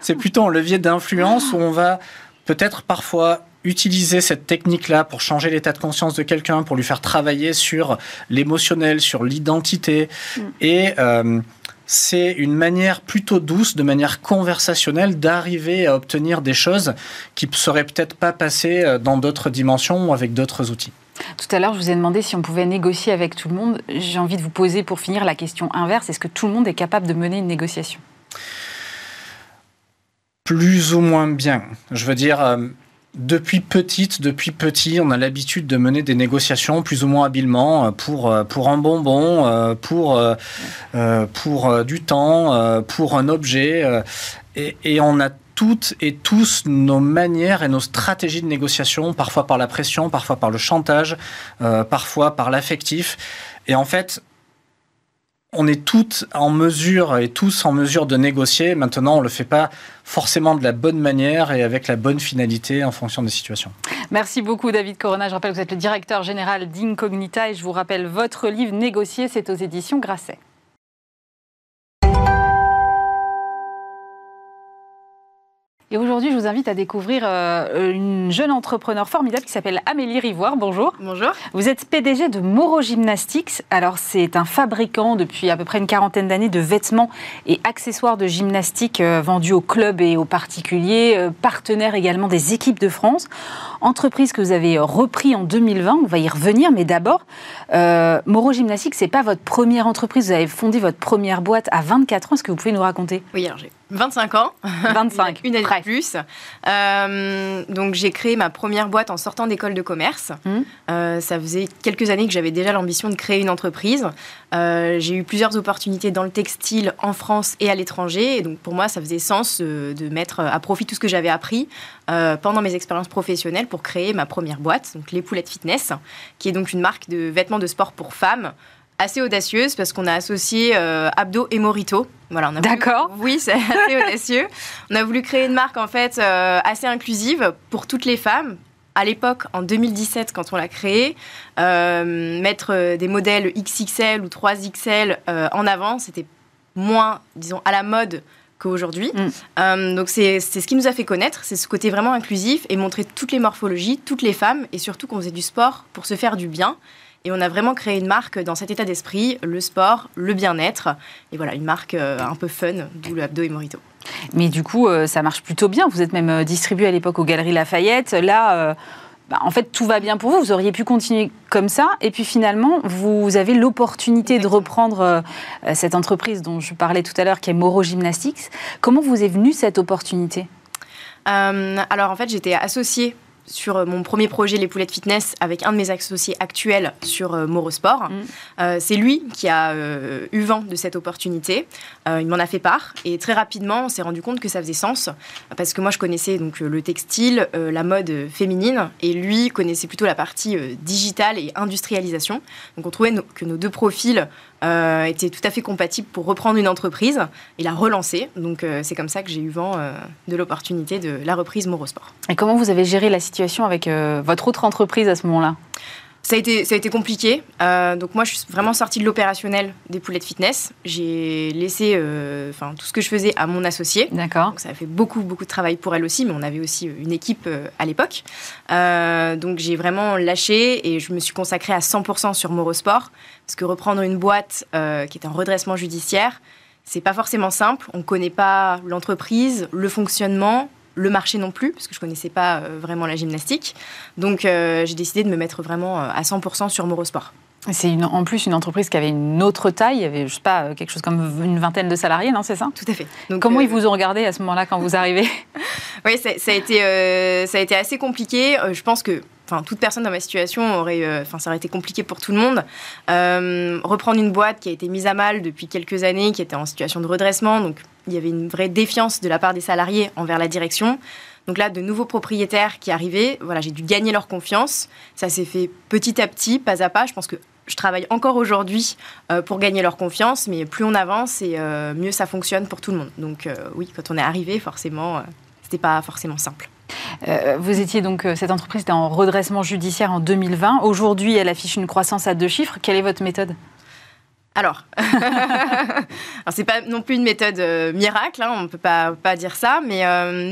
C'est plutôt un levier d'influence où on va peut-être parfois utiliser cette technique-là pour changer l'état de conscience de quelqu'un, pour lui faire travailler sur l'émotionnel, sur l'identité. Mm. Et euh, c'est une manière plutôt douce, de manière conversationnelle, d'arriver à obtenir des choses qui ne seraient peut-être pas passées euh, dans d'autres dimensions ou avec d'autres outils. Tout à l'heure, je vous ai demandé si on pouvait négocier avec tout le monde. J'ai envie de vous poser pour finir la question inverse. Est-ce que tout le monde est capable de mener une négociation? Plus ou moins bien. Je veux dire, euh, depuis petite, depuis petit, on a l'habitude de mener des négociations plus ou moins habilement euh, pour, euh, pour un bonbon, euh, pour, pour du temps, pour un objet. Et, et on a toutes et tous nos manières et nos stratégies de négociation, parfois par la pression, parfois par le chantage, parfois par l'affectif. Et en fait, on est toutes en mesure et tous en mesure de négocier. Maintenant, on ne le fait pas forcément de la bonne manière et avec la bonne finalité en fonction des situations. Merci beaucoup, David Corona. Je rappelle que vous êtes le directeur général d'Incognita et je vous rappelle votre livre Négocier, c'est aux éditions Grasset. Et aujourd'hui, je vous invite à découvrir euh, une jeune entrepreneur formidable qui s'appelle Amélie Rivoire. Bonjour. Bonjour. Vous êtes PDG de Moro Gymnastics. Alors, c'est un fabricant depuis à peu près une quarantaine d'années de vêtements et accessoires de gymnastique euh, vendus aux clubs et aux particuliers, euh, partenaire également des équipes de France. Entreprise que vous avez repris en 2020, on va y revenir, mais d'abord, Moro Gymnastics, c'est pas votre première entreprise. Vous avez fondé votre première boîte à 24 ans. Est-ce que vous pouvez nous raconter? Oui, alors j'ai 25 ans. 25. [laughs] Une année de plus. Euh, donc j'ai créé ma première boîte en sortant d'école de commerce. Mmh. Euh, ça faisait quelques années que j'avais déjà l'ambition de créer une entreprise. Euh, j'ai eu plusieurs opportunités dans le textile en France et à l'étranger. Et donc pour moi, ça faisait sens de mettre à profit tout ce que j'avais appris pendant mes expériences professionnelles pour créer ma première boîte, donc les Poulettes Fitness, qui est donc une marque de vêtements de sport pour femmes assez audacieuse parce qu'on a associé Abdo et Morito. Voilà, D'accord. Oui, c'est [laughs] assez audacieux. On a voulu créer une marque en fait assez inclusive pour toutes les femmes, à l'époque, en 2017, quand on l'a créé, euh, mettre euh, des modèles XXL ou 3XL euh, en avant, c'était moins, disons, à la mode qu'aujourd'hui. Mm. donc c'est ce qui nous a fait connaître, c'est ce côté vraiment inclusif et montrer toutes les morphologies, toutes les femmes, et surtout qu'on faisait du sport pour se faire du bien. Et on a vraiment créé une marque dans cet état d'esprit, le sport, le bien-être. Et voilà, une marque un peu fun, d'où le Abdo et Morito. Mais du coup, euh, ça marche plutôt bien. Vous êtes même euh, distribué à l'époque aux Galeries Lafayette. Là, euh, bah, en fait, tout va bien pour vous. Vous auriez pu continuer comme ça. Et puis finalement, vous avez l'opportunité de reprendre cette entreprise dont je parlais tout à l'heure, qui est Moro Gymnastics. Comment vous est venue cette opportunité? Alors en fait, j'étais associée sur euh, mon premier projet Les Poulettes Fitness avec un de mes associés actuels sur euh, Morosport. Mm. Euh, c'est lui qui a eu vent de cette opportunité. il m'en a fait part et très rapidement, on s'est rendu compte que ça faisait sens parce que moi, je connaissais donc le textile, la mode féminine et lui connaissait plutôt la partie digitale et industrialisation. Donc on trouvait que nos deux profils euh, était tout à fait compatible pour reprendre une entreprise et la relancer. Donc euh, c'est comme ça que j'ai eu vent euh, de l'opportunité de la reprise Morosport. Et comment vous avez géré la situation avec votre autre entreprise à ce moment-là? Ça a été, ça a été compliqué. Euh, donc moi, je suis vraiment sortie de l'opérationnel des poulettes fitness. J'ai laissé euh, tout ce que je faisais à mon associé. D'accord. Donc ça a fait beaucoup, beaucoup de travail pour elle aussi, mais on avait aussi une équipe euh, à l'époque. donc j'ai vraiment lâché et je me suis consacrée à 100% sur Morosport. Parce que reprendre une boîte qui est un redressement judiciaire, c'est pas forcément simple. On ne connaît pas l'entreprise, le fonctionnement, le marché non plus, parce que je connaissais pas euh, vraiment la gymnastique. Donc euh, j'ai décidé de me mettre vraiment euh, à 100% sur Morosport. C'est en plus une entreprise qui avait une autre taille, il y avait, je sais pas, quelque chose comme une vingtaine de salariés, non, c'est ça? Tout à fait. Donc, Comment ils vous ont regardé à ce moment-là quand vous arrivez [laughs] Oui, ça, a été, ça a été assez compliqué. je pense que toute personne dans ma situation aurait, euh, enfin ça aurait été compliqué pour tout le monde. Euh, reprendre une boîte qui a été mise à mal depuis quelques années, qui était en situation de redressement, donc il y avait une vraie défiance de la part des salariés envers la direction. Donc là, de nouveaux propriétaires qui arrivaient, voilà, j'ai dû gagner leur confiance. Ça s'est fait petit à petit, pas à pas. Je pense que je travaille encore aujourd'hui euh, pour gagner leur confiance, mais plus on avance et mieux ça fonctionne pour tout le monde. Donc oui, quand on est arrivé, forcément, c'était pas forcément simple. Euh, vous étiez donc, euh, cette entreprise était en redressement judiciaire en 2020. Aujourd'hui, elle affiche une croissance à deux chiffres. Quelle est votre méthode? Alors, [laughs] Alors c'est pas non plus une méthode euh, miracle, hein, on ne peut pas, pas dire ça, mais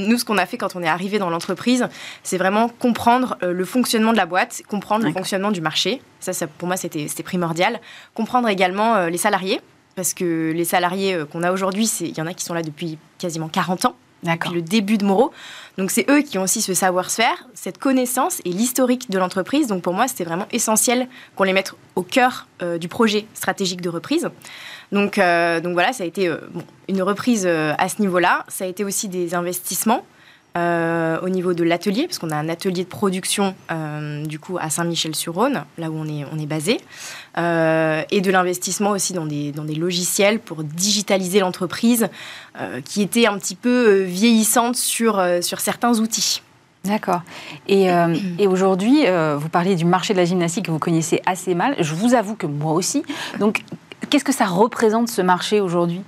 nous, ce qu'on a fait quand on est arrivé dans l'entreprise, c'est vraiment comprendre le fonctionnement de la boîte, comprendre le fonctionnement du marché. Ça, ça pour moi, c'était primordial. Comprendre également les salariés, parce que les salariés qu'on a aujourd'hui, il y en a qui sont là depuis quasiment 40 ans le début de Moreau. Donc c'est eux qui ont aussi ce savoir-faire, cette connaissance et l'historique de l'entreprise. Donc pour moi, c'était vraiment essentiel qu'on les mette au cœur euh, du projet stratégique de reprise. Donc, euh, voilà, ça a été euh, une reprise à ce niveau-là. Ça a été aussi des investissements. Euh, au niveau de l'atelier, parce qu'on a un atelier de production euh, du coup à Saint-Michel-sur-Rhône, là où on est, on est basé, euh, et de l'investissement aussi dans des, dans des logiciels pour digitaliser l'entreprise qui était un petit peu vieillissante sur, sur certains outils. D'accord. Et, et aujourd'hui, vous parlez du marché de la gymnastique que vous connaissez assez mal. Je vous avoue que moi aussi. Donc, qu'est-ce que ça représente ce marché aujourd'hui?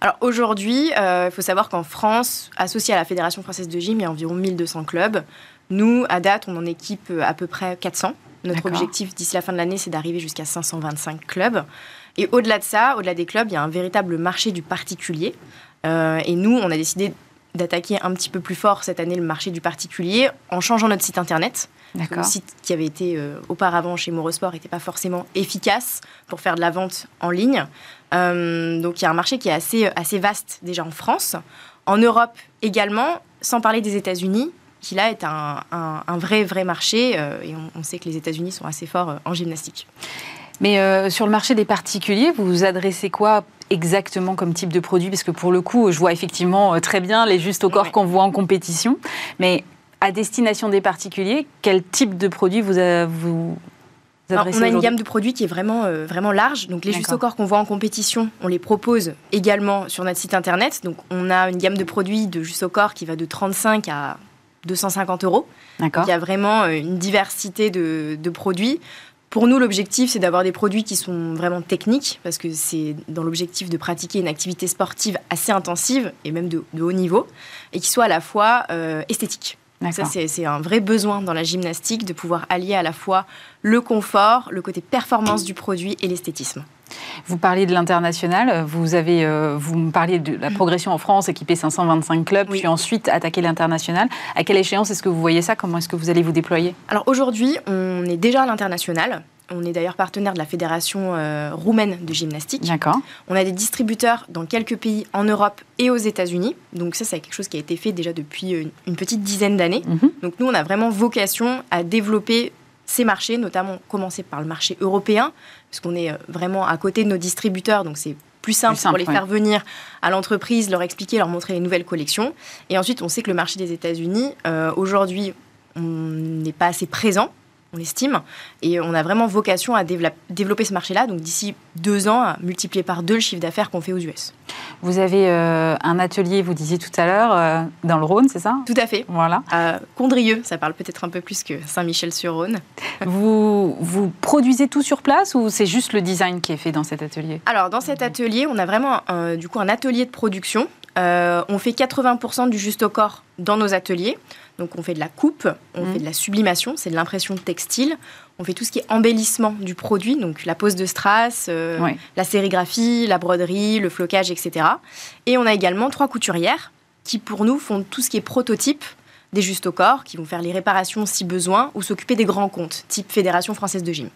Alors aujourd'hui, euh, il faut savoir qu'en France, associé à la Fédération française de gym, il y a environ 1200 clubs. Nous, à date, on en équipe euh, à peu près 400. Notre objectif d'ici la fin de l'année, c'est d'arriver jusqu'à 525 clubs. Et au-delà de ça, au-delà des clubs, il y a un véritable marché du particulier. Euh, et nous, on a décidé d'attaquer un petit peu plus fort cette année le marché du particulier en changeant notre site internet. Le site qui avait été euh, auparavant chez Morosport n'était pas forcément efficace pour faire de la vente en ligne. Euh, donc il y a un marché qui est assez, assez vaste déjà en France, en Europe également, sans parler des États-Unis, qui là est un, un, vrai, vrai marché. Euh, et on, on, sait que les États-Unis sont assez forts en gymnastique. Mais sur le marché des particuliers, vous vous adressez quoi exactement comme type de produit? Parce que pour le coup, je vois effectivement très bien les justes au corps qu'on voit en compétition. Mais à destination des particuliers, quel type de produit vous, vous on a une gamme de produits qui est vraiment, euh, vraiment large. Donc les justes au corps qu'on voit en compétition, on les propose également sur notre site internet. Donc on a une gamme de produits de justes au corps qui va de 35 à 250 euros. il y a vraiment euh, une diversité de, de produits pour nous, l'objectif, c'est d'avoir des produits qui sont vraiment techniques, parce que c'est dans l'objectif de pratiquer une activité sportive assez intensive et même de, haut niveau, et qui soit à la fois euh, esthétique. Ça, c'est un vrai besoin dans la gymnastique de pouvoir allier à la fois le confort, le côté performance du produit et l'esthétisme. Vous parliez de l'international, vous, avez, euh, vous me parliez de la progression en France, équipée 525 clubs, puis ensuite attaquer l'international. À quelle échéance est-ce que vous voyez ça? Comment est-ce que vous allez vous déployer? Alors aujourd'hui, on est déjà à l'international. On est d'ailleurs partenaire de la Fédération euh, roumaine de gymnastique. D'accord. On a des distributeurs dans quelques pays en Europe et aux États-Unis. Donc ça, c'est quelque chose qui a été fait déjà depuis euh, une, petite dizaine d'années. Mhm. Donc nous, on a vraiment vocation à développer ces marchés, notamment commencer par le marché européen, puisqu'on est euh, vraiment à côté de nos distributeurs, donc c'est plus simple, pour les faire venir à l'entreprise, leur expliquer, leur montrer les nouvelles collections. Et ensuite, on sait que le marché des États-Unis, aujourd'hui, on n'est pas assez présent on estime. Et on a vraiment vocation à développer ce marché-là, donc d'ici deux ans, à multiplier par deux le chiffre d'affaires qu'on fait aux US. Vous avez euh, un atelier, vous disiez tout à l'heure, euh, dans le Rhône, c'est ça? Tout à fait. Voilà. À Condrieux, ça parle peut-être un peu plus que Saint-Michel-sur-Rhône. [laughs] vous, vous produisez tout sur place ou c'est juste le design qui est fait dans cet atelier? Alors, dans cet atelier, on a vraiment du coup un atelier de production. Euh, on fait 80% du juste au corps dans nos ateliers. Donc on fait de la coupe, on mmh. fait de la sublimation, c'est de l'impression textile. On fait tout ce qui est embellissement du produit, donc la pose de strass, euh, la sérigraphie, la broderie, le flocage, etc. Et on a également trois couturières qui pour nous font tout ce qui est prototype des justes au corps, qui vont faire les réparations si besoin ou s'occuper des grands comptes, type Fédération française de gym.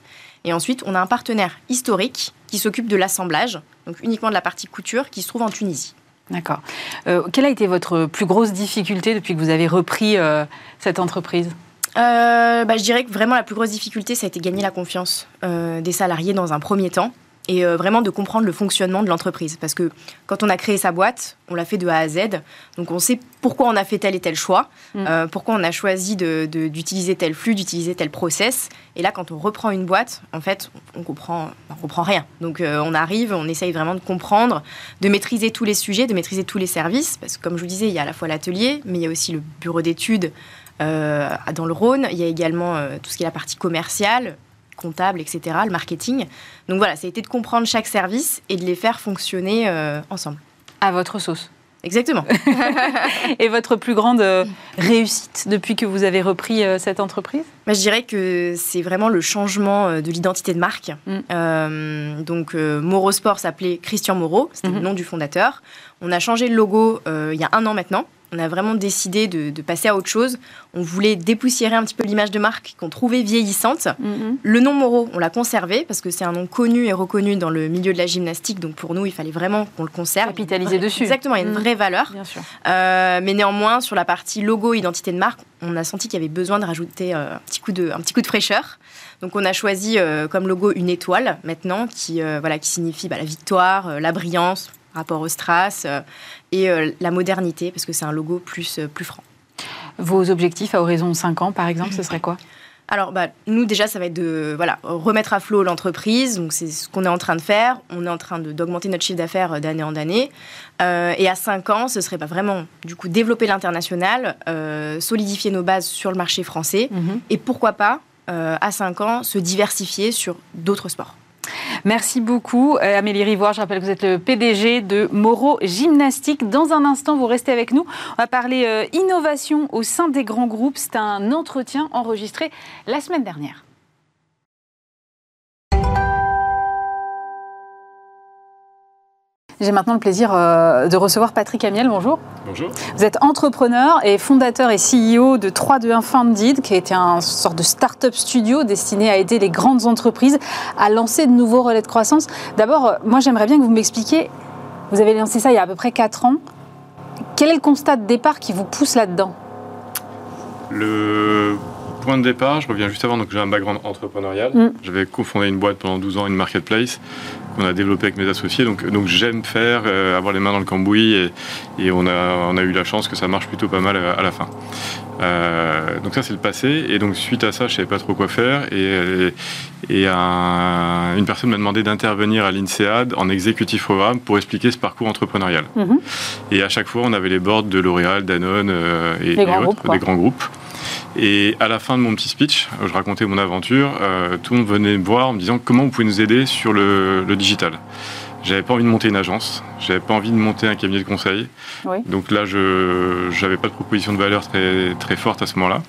Et ensuite, on a un partenaire historique qui s'occupe de l'assemblage, donc uniquement de la partie couture, qui se trouve en Tunisie. D'accord. Euh, quelle a été votre plus grosse difficulté depuis que vous avez repris euh, cette entreprise? Euh, bah, Je dirais que vraiment la plus grosse difficulté, ça a été gagner la confiance des salariés dans un premier temps et euh, vraiment de comprendre le fonctionnement de l'entreprise. Parce que quand on a créé sa boîte, on l'a fait de A à Z, donc on sait pourquoi on a fait tel et tel choix, mm. euh, pourquoi on a choisi d'utiliser tel flux, d'utiliser tel process. Et là, quand on reprend une boîte, en fait, on comprend, on comprend rien. Donc euh, on arrive, on essaye vraiment de comprendre, de maîtriser tous les sujets, de maîtriser tous les services, parce que comme je vous disais, il y a à la fois l'atelier, mais il y a aussi le bureau d'études. dans le Rhône, il y a également tout ce qui est la partie commerciale, comptable, etc., le marketing. Donc voilà, ça a été de comprendre chaque service et de les faire fonctionner euh, ensemble. À votre sauce. Exactement. [laughs] et votre plus grande euh, réussite depuis que vous avez repris euh, cette entreprise? Bah, Je dirais que c'est vraiment le changement de l'identité de marque. Mm. donc, Moro Sport s'appelait Christian Moreau, c'était le mm-hmm. nom du fondateur. On a changé le logo il y a un an maintenant on a vraiment décidé de, passer à autre chose. On voulait dépoussiérer un petit peu l'image de marque qu'on trouvait vieillissante. Mm-hmm. Le nom Moreau, on l'a conservé parce que c'est un nom connu et reconnu dans le milieu de la gymnastique. Donc pour nous, il fallait vraiment qu'on le conserve. Capitaliser dessus. Exactement, il y a une mm. vraie valeur. Bien sûr. Euh, mais néanmoins, sur la partie logo, identité de marque, on a senti qu'il y avait besoin de rajouter euh, un, petit coup de, un petit coup de fraîcheur. Donc on a choisi euh, comme logo une étoile maintenant qui, voilà, qui signifie bah, la victoire, la brillance, rapport au strass et euh, la modernité, parce que c'est un logo plus, euh, plus franc. Vos objectifs à horizon 5 ans, par exemple, ce serait quoi? Alors, bah, nous, déjà, ça va être de voilà, remettre à flot l'entreprise. Donc, c'est ce qu'on est en train de faire. On est en train d'augmenter notre chiffre d'affaires d'année en année. et à 5 ans, ce serait pas bah, vraiment, du coup, développer l'international, solidifier nos bases sur le marché français. Mhm. Et pourquoi pas, à 5 ans, se diversifier sur d'autres sports. Merci beaucoup, euh, Amélie Rivoire. Je rappelle que vous êtes le PDG de Moro Gymnastique. Dans un instant, vous restez avec nous. On va parler euh, innovation au sein des grands groupes. C'est un entretien enregistré la semaine dernière. J'ai maintenant le plaisir euh, de recevoir Patrick Amiel. Bonjour. Bonjour. Vous êtes entrepreneur et fondateur et CEO de 321 Funded, qui été un sorte de start-up studio destiné à aider les grandes entreprises à lancer de nouveaux relais de croissance. D'abord, euh, moi j'aimerais bien que vous m'expliquiez, vous avez lancé ça il y a à peu près 4 ans. Quel est le constat de départ qui vous pousse là-dedans? Le point de départ, je reviens juste avant, donc j'ai un background entrepreneurial. Mm. J'avais cofondé une boîte pendant 12 ans, une marketplace qu'on a développé avec mes associés. Donc, donc j'aime faire, euh, avoir les mains dans le cambouis et, et, on, a, on a eu la chance que ça marche plutôt pas mal euh, à, la fin. Euh, donc ça c'est le passé et donc suite à ça je savais pas trop quoi faire et, et une personne m'a demandé d'intervenir à l'INSEAD en exécutif programme pour expliquer ce parcours entrepreneurial. Mm-hmm. Et à chaque fois on avait les boards de L'Oréal, Danone et, grands groupes, des grands groupes. Et à la fin de mon petit speech, je racontais mon aventure, tout le monde venait me voir en me disant comment vous pouvez nous aider sur le, le digital. J'avais pas envie de monter une agence, j'avais pas envie de monter un cabinet de conseil. Donc là, je n'avais pas de proposition de valeur très, très forte à ce moment-là.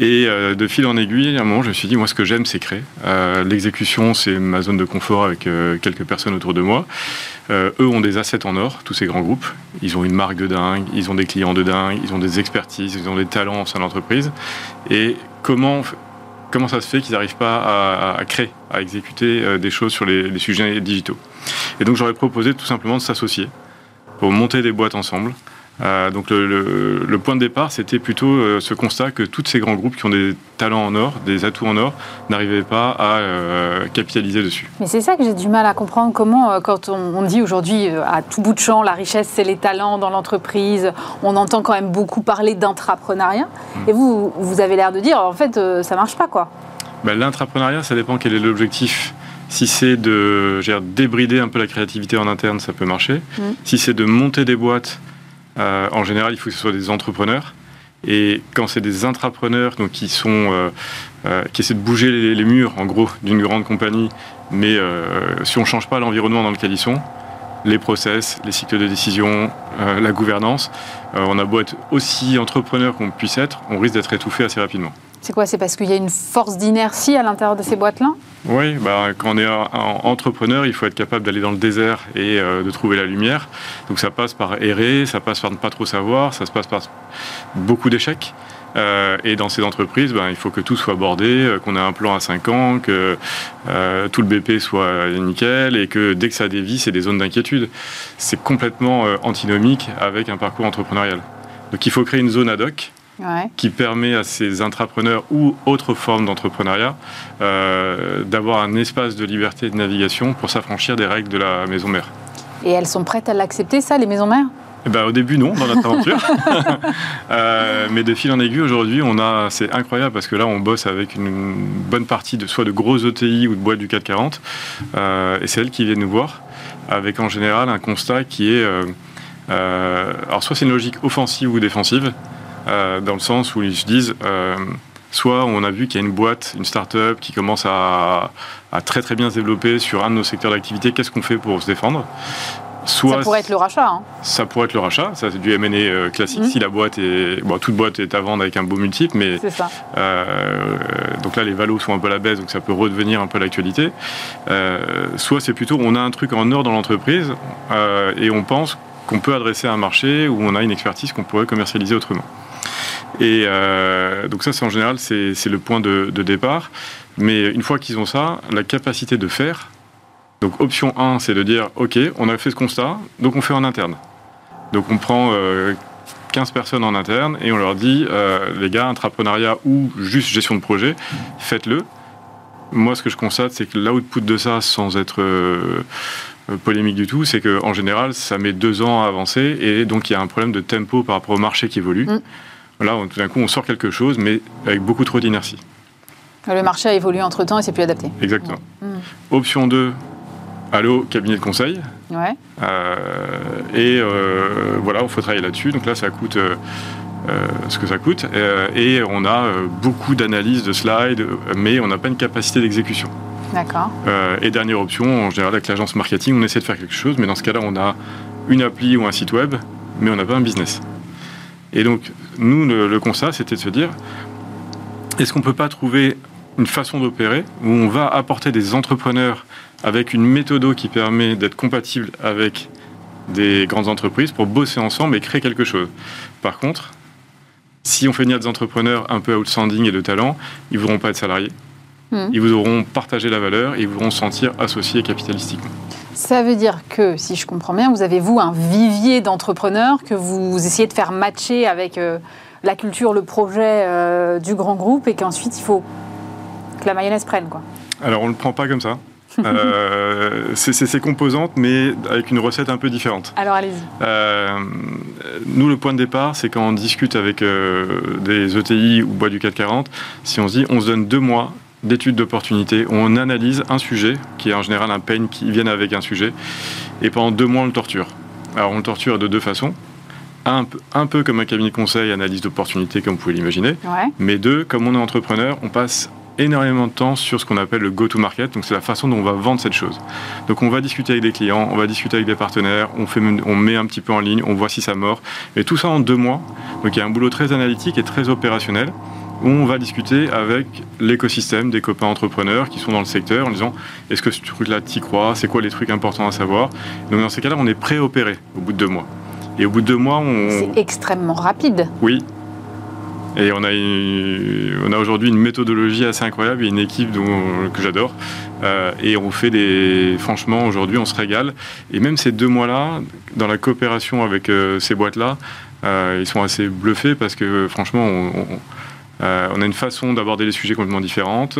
Et euh, de fil en aiguille, à un moment, je me suis dit, moi, ce que j'aime, c'est créer. Euh, l'exécution, c'est ma zone de confort avec euh, quelques personnes autour de moi. eux ont des assets en or, tous ces grands groupes. Ils ont une marque de dingue, ils ont des clients de dingue, ils ont des expertises, ils ont des talents au sein de l'entreprise. Et comment, comment ça se fait qu'ils n'arrivent pas à, créer, à exécuter des choses sur les sujets digitaux? Et donc, j'aurais proposé tout simplement de s'associer pour monter des boîtes ensemble. Euh, donc le, point de départ, c'était plutôt euh, ce constat que tous ces grands groupes qui ont des talents en or, des atouts en or, n'arrivaient pas à euh, capitaliser dessus. Mais c'est ça que j'ai du mal à comprendre. Comment, quand on, dit aujourd'hui à tout bout de champ, la richesse, c'est les talents dans l'entreprise, on entend quand même beaucoup parler d'intrapreneuriat. Hmm. Et vous, vous avez l'air de dire, en fait, ça marche pas, quoi. Ben, L'intrapreneuriat, ça dépend quel est l'objectif. Si c'est de débrider un peu la créativité en interne, ça peut marcher. Hmm. Si c'est de monter des boîtes euh, en général, il faut que ce soit des entrepreneurs. Et quand c'est des intrapreneurs qui sont euh, euh, qui essaient de bouger les, murs en gros d'une grande compagnie, mais si on ne change pas l'environnement dans lequel ils sont, les process, les cycles de décision, la gouvernance, on a beau être aussi entrepreneur qu'on puisse être, on risque d'être étouffé assez rapidement. C'est quoi C'est parce qu'il y a une force d'inertie à l'intérieur de ces boîtes-là Oui, bah, quand on est entrepreneur, il faut être capable d'aller dans le désert et euh, de trouver la lumière. Donc ça passe par errer, ça passe par ne pas trop savoir, ça se passe par beaucoup d'échecs. Euh, et dans ces entreprises, ben, il faut que tout soit bordé, euh, qu'on ait un plan à 5 ans, que tout le BP soit nickel et que dès que ça dévie, c'est des zones d'inquiétude. C'est complètement antinomique avec un parcours entrepreneurial. Donc il faut créer une zone ad hoc qui permet à ces intrapreneurs ou autres formes d'entrepreneuriat euh, d'avoir un espace de liberté de navigation pour s'affranchir des règles de la maison mère. Et elles sont prêtes à l'accepter, ça, les maisons mères? Eh ben, au début, non, dans notre aventure. [laughs] Euh, mais de fil en aiguille, aujourd'hui, on a, c'est incroyable parce que là, on bosse avec une bonne partie de soit de gros ETI ou de boîtes du 440. Euh, et c'est elles qui viennent nous voir avec en général un constat qui est. alors, soit c'est une logique offensive ou défensive. Euh, dans le sens où ils se disent euh, soit on a vu qu'il y a une boîte, une start-up qui commence à, très très bien se développer sur un de nos secteurs d'activité, qu'est-ce qu'on fait pour se défendre? Soit ça pourrait être le rachat. Hein. Ça pourrait être le rachat, ça c'est du M&A euh, classique. Mhm. Si la boîte est, bon, toute boîte est à vendre avec un beau multiple, mais ça. donc là les valos sont un peu à la baisse, donc ça peut redevenir un peu l'actualité. soit c'est plutôt on a un truc en or dans l'entreprise et on pense qu'on peut adresser un marché où on a une expertise qu'on pourrait commercialiser autrement. Et euh, donc ça, c'est en général, c'est le point de, départ. Mais une fois qu'ils ont ça, la capacité de faire. Donc option 1, c'est de dire, OK, on a fait ce constat, donc on fait en interne. Donc on prend 15 euh, personnes en interne et on leur dit, euh, les gars, intrapreneuriat ou juste gestion de projet, faites-le. Moi, ce que je constate, c'est que l'output de ça, sans être polémique du tout, c'est qu'en général, ça met deux ans à avancer et donc il y a un problème de tempo par rapport au marché qui évolue. Mm. Là, tout d'un coup, on sort quelque chose, mais avec beaucoup trop d'inertie. Le marché a évolué entre temps et c'est plus adapté. Exactement. Mm. Option 2, allô, cabinet de conseil. Ouais. Euh, et euh, voilà, il faut travailler là-dessus. Donc là, ça coûte euh, ce que ça coûte. et on a beaucoup d'analyses de slides, mais on n'a pas une capacité d'exécution. D'accord. et dernière option, en général, avec l'agence marketing, on essaie de faire quelque chose, mais dans ce cas-là, on a une appli ou un site web, mais on n'a pas un business. Et donc, nous, le, constat, c'était de se dire, est-ce qu'on ne peut pas trouver une façon d'opérer où on va apporter des entrepreneurs avec une méthode qui permet d'être compatible avec des grandes entreprises pour bosser ensemble et créer quelque chose? Par contre, si on fait venir des entrepreneurs un peu outstanding et de talent, ils ne voudront pas être salariés. Hmm. Ils voudront partager la valeur et ils voudront se sentir associés capitalistiquement. Ça veut dire que, si je comprends bien, vous avez, vous, un vivier d'entrepreneurs que vous essayez de faire matcher avec euh, la culture, le projet euh, du grand groupe et qu'ensuite, il faut que la mayonnaise prenne, quoi. Alors, on ne le prend pas comme ça. [laughs] euh, c'est ces composantes, mais avec une recette un peu différente. Alors allez-y. Euh, nous, le point de départ, c'est quand on discute avec des ETI ou bois du 440, si on se dit on se donne deux mois d'études d'opportunité où on analyse un sujet, qui est en général un pain qui vient avec un sujet, et pendant deux mois on le torture. Alors on le torture de deux façons. un peu, un peu comme un cabinet de conseil, analyse d'opportunité, comme vous pouvez l'imaginer. Mais deux, comme on est entrepreneur, on passe énormément de temps sur ce qu'on appelle le go-to-market. Donc, c'est la façon dont on va vendre cette chose. Donc, on va discuter avec des clients, on va discuter avec des partenaires, on, fait, on met un petit peu en ligne, on voit si ça mord. Et tout ça en deux mois. Donc, il y a un boulot très analytique et très opérationnel on va discuter avec l'écosystème des copains entrepreneurs qui sont dans le secteur en disant est-ce que ce truc-là t'y crois? C'est quoi les trucs importants à savoir? Donc, dans ces cas-là, on est pré-opéré au bout de deux mois. Et au bout de deux mois, on... C'est extrêmement rapide. Oui, et on a, on a aujourd'hui une méthodologie assez incroyable et une équipe dont, que j'adore. Euh, et on fait des. Franchement, aujourd'hui, on se régale. Et même ces deux mois-là, dans la coopération avec euh, ces boîtes-là, euh, ils sont assez bluffés parce que franchement, on, on a une façon d'aborder les sujets complètement différente.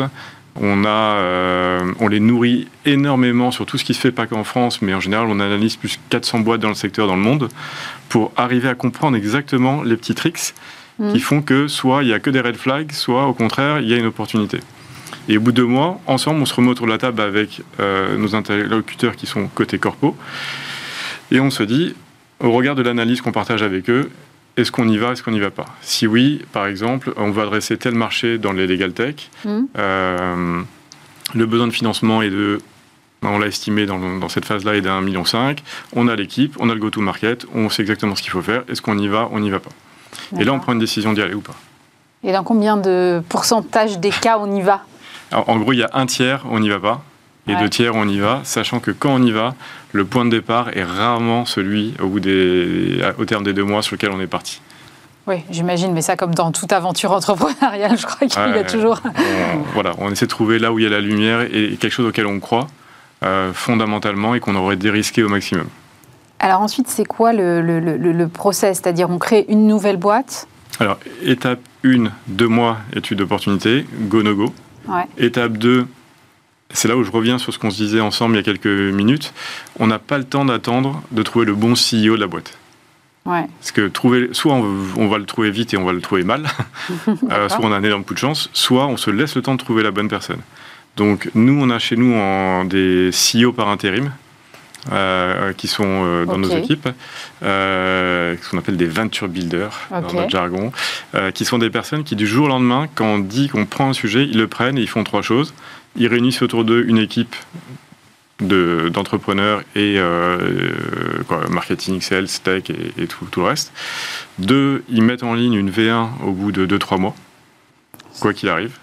On, a, on les nourrit énormément sur tout ce qui se fait pas qu'en France, mais en général, on analyse plus de 400 boîtes dans le secteur dans le monde pour arriver à comprendre exactement les petits tricks Mm. qui font que soit il n'y a que des red flags, soit au contraire, il y a une opportunité. Et au bout de deux mois, ensemble, on se remet autour de la table avec euh, nos interlocuteurs qui sont côté corpo, et on se dit, au regard de l'analyse qu'on partage avec eux, est-ce qu'on y va, est-ce qu'on n'y va pas? Si oui, par exemple, on va adresser tel marché dans les legal tech, mm. euh, le besoin de financement est de on l'a estimé dans, dans, cette phase-là est d'un million cinq. On a l'équipe, on a le go-to-market, on sait exactement ce qu'il faut faire. Est-ce qu'on y va, on n'y va pas? Et là, on prend une décision d'y aller ou pas. Et dans combien de pourcentage des cas on y va? En gros, il y a un tiers, on n'y va pas. Et deux tiers, on y va, sachant que quand on y va, le point de départ est rarement celui au, bout des, au terme des deux mois sur lequel on est parti. Oui, j'imagine, mais ça, comme dans toute aventure entrepreneuriale, [laughs] je crois qu'il y a toujours. voilà, on essaie de trouver là où il y a la lumière et quelque chose auquel on croit euh, fondamentalement et qu'on aurait dérisqué au maximum. Alors ensuite, c'est quoi le, le, process? C'est-à-dire, on crée une nouvelle boîte? Alors, étape 1, deux mois, étude d'opportunité, go no go. Étape 2, c'est là où je reviens sur ce qu'on se disait ensemble il y a quelques minutes. On n'a pas le temps d'attendre de trouver le bon CEO de la boîte. Ouais. Parce que trouver, soit on, va le trouver vite et on va le trouver mal, [laughs] euh, soit on a un énorme coup de chance, soit on se laisse le temps de trouver la bonne personne. Donc nous, on a chez nous en, des CEO par intérim, euh, qui sont euh, dans nos équipes, euh, qu'on appelle des venture builders dans notre jargon, qui sont des personnes qui du jour au lendemain, quand on dit qu'on prend un sujet, ils le prennent et ils font trois choses. Ils réunissent autour d'eux une équipe d'entrepreneurs et marketing, sales, tech et, tout, tout, le reste. Deux, ils mettent en ligne une V1 au bout de 2-3 mois, quoi qu'il arrive.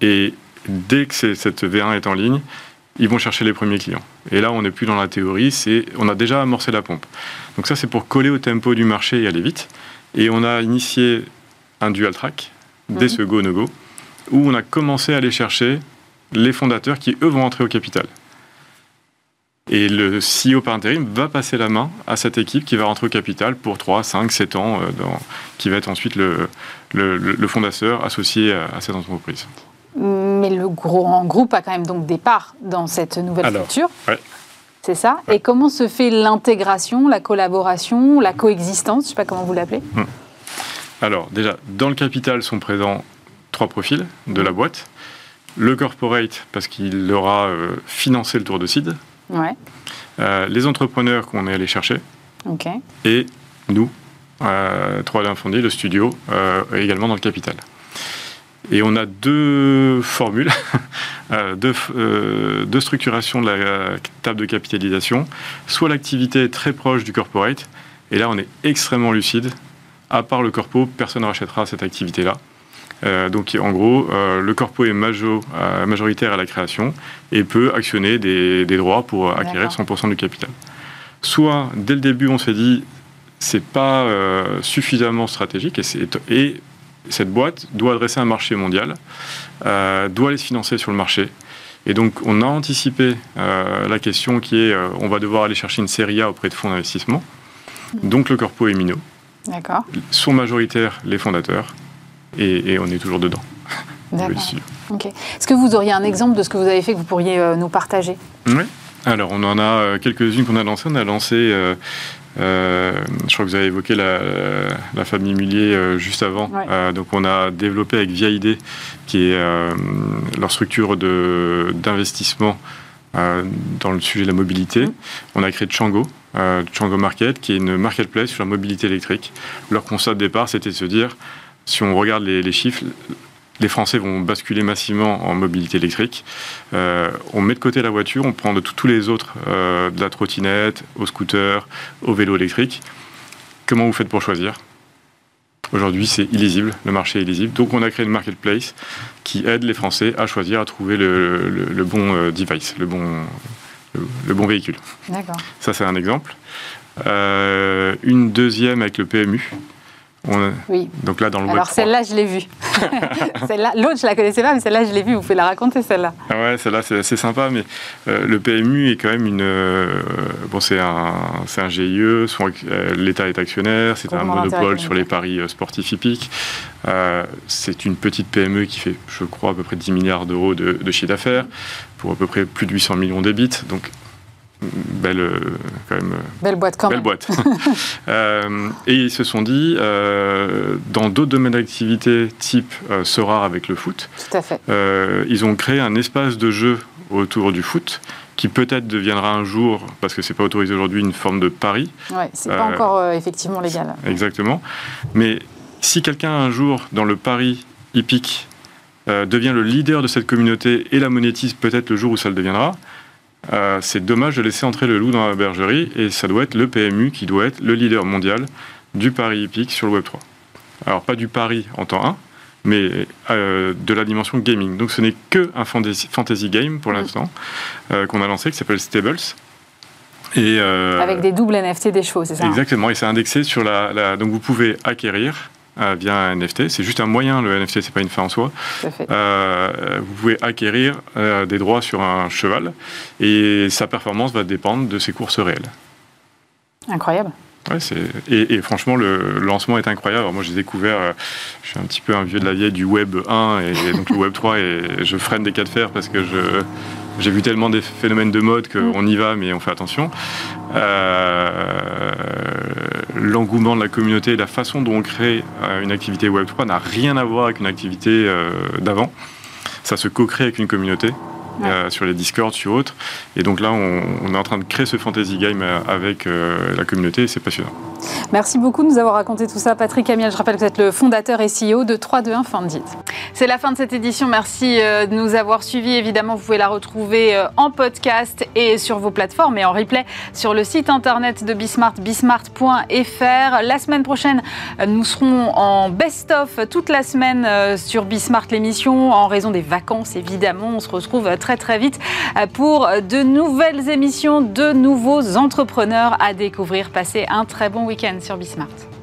Et dès que cette V1 est en ligne, ils vont chercher les premiers clients. Et là, on n'est plus dans la théorie, c'est on a déjà amorcé la pompe. Donc ça, c'est pour coller au tempo du marché et aller vite. Et on a initié un dual track dès ce go no go, où on a commencé à aller chercher les fondateurs qui eux vont entrer au capital. Et le CEO par intérim va passer la main à cette équipe qui va rentrer au capital pour 3, 5, 7 ans, euh, dans, qui va être ensuite le, le, le fondateur associé à cette entreprise mais le grand groupe a quand même donc des parts dans cette nouvelle structure. C'est ça? Et comment se fait l'intégration, la collaboration, la coexistence? Je ne sais pas comment vous l'appelez. Hmm. Alors, déjà, dans le capital sont présents trois profils de la boîte. Le corporate, parce qu'il aura euh, financé le tour de CID. Ouais. Euh, les entrepreneurs qu'on est allé chercher. Et nous, euh, trois d'un fondé, le studio, également dans le capital. Et on a deux formules, [laughs] euh, deux, euh, deux, structurations de la table de capitalisation. Soit l'activité est très proche du corporate, et là on est extrêmement lucide. À part le corpo, personne ne rachètera cette activité-là. Euh, donc en gros, le corpo est majoritaire à la création et peut actionner des, des droits pour acquérir 100% du capital. Soit dès le début on s'est dit c'est pas suffisamment stratégique et, et cette boîte doit adresser un marché mondial, euh, doit aller se financer sur le marché. Et donc, on a anticipé euh, la question qui est euh, on va devoir aller chercher une série A auprès de fonds d'investissement. Mm. Donc, le corpo est minot. D'accord. Sont majoritaires les fondateurs. Et, on est toujours dedans. D'accord. Est-ce que vous auriez un exemple de ce que vous avez fait que vous pourriez nous partager? Oui. Alors, on en a quelques-unes qu'on a lancées. On a lancé euh, je crois que vous avez évoqué la, famille Mullier euh, juste avant. Euh, donc on a développé avec Via qui est leur structure d'investissement dans le sujet de la mobilité. Mmh. On a créé Chango, Chango Market, qui est une marketplace sur la mobilité électrique. Leur constat de départ, c'était de se dire, si on regarde les, chiffres, les Français vont basculer massivement en mobilité électrique. on met de côté la voiture, on prend de tous les autres, de la trottinette, au scooter, au vélo électrique. Comment vous faites pour choisir? Aujourd'hui, c'est illisible, le marché est illisible. Donc, on a créé une marketplace qui aide les Français à choisir, à trouver le, bon euh, device, le bon, le, bon véhicule. D'accord. Ça, c'est un exemple. Euh, une deuxième avec le PMU. Oui. Donc là, dans le Alors celle-là, je l'ai vue. [laughs] [laughs] celle-là, l'autre, je la connaissais pas, mais celle-là, je l'ai vue. Vous pouvez la raconter, celle-là. Ah ouais, celle-là, c'est assez sympa, mais euh, le PMU est quand même une. Euh, bon, c'est un, c'est un GIE. Euh, L'État est actionnaire. C'est un monopole sur les paris sportifs hippiques. c'est une petite PME qui fait, je crois, à peu près 10 milliards d'euros de, de chiffre d'affaires pour à peu près plus de 800 millions d'habits. Donc belle, euh, quand même, euh, belle boîte quand belle boîte. [laughs] Euh, et ils se sont dit, dans d'autres domaines d'activité type Sora avec le foot, Tout à fait. ils ont créé un espace de jeu autour du foot qui peut-être deviendra un jour, parce que c'est pas autorisé aujourd'hui, une forme de pari. Oui, c'est pas encore effectivement légal. Exactement. Mais si quelqu'un un jour dans le pari hippique devient le leader de cette communauté et la monétise peut-être le jour où ça le deviendra, euh, c'est dommage de laisser entrer le loup dans la bergerie et ça doit être le PMU qui doit être le leader mondial du pari hippique sur le Web3. Alors pas du pari en temps 1, mais euh, de la dimension gaming. Donc ce n'est que un fantasy, game pour l'instant euh, qu'on a lancé qui s'appelle Stables. Et, Avec des doubles NFT des chevaux, c'est ça hein? Exactement, et c'est indexé sur la, Donc vous pouvez acquérir euh, via un NFT. C'est juste un moyen, le NFT, c'est pas une fin en soi. Euh, vous pouvez acquérir euh, des droits sur un cheval et sa performance va dépendre de ses courses réelles. Incroyable. Ouais, et, et, franchement, le lancement est incroyable. moi, j'ai découvert, je suis un petit peu un vieux de la vieille du Web 1 et, donc le Web 3, et je freine des cas de fer parce que je, j'ai vu tellement des phénomènes de mode qu'on mm. y va, mais on fait attention. Euh, l'engouement de la communauté, la façon dont on crée euh, une activité Web3 n'a rien à voir avec une activité euh, d'avant. Ça se co-crée avec une communauté. Euh, sur les Discord, sur autres. Et donc là, on, est en train de créer ce fantasy game euh, avec euh, la communauté et c'est passionnant. Merci beaucoup de nous avoir raconté tout ça. Patrick Amiel, je rappelle que vous êtes le fondateur et CEO de 321 Fundit. C'est la fin de cette édition. Merci de nous avoir suivis. Évidemment, vous pouvez la retrouver en podcast et sur vos plateformes et en replay sur le site internet de Bismart, bismart.fr. La semaine prochaine, nous serons en best-of toute la semaine sur Bismart, l'émission, en raison des vacances, évidemment. On se retrouve très très très vite euh, pour de nouvelles émissions, de nouveaux entrepreneurs à découvrir. Passez un très bon week-end sur Bismart.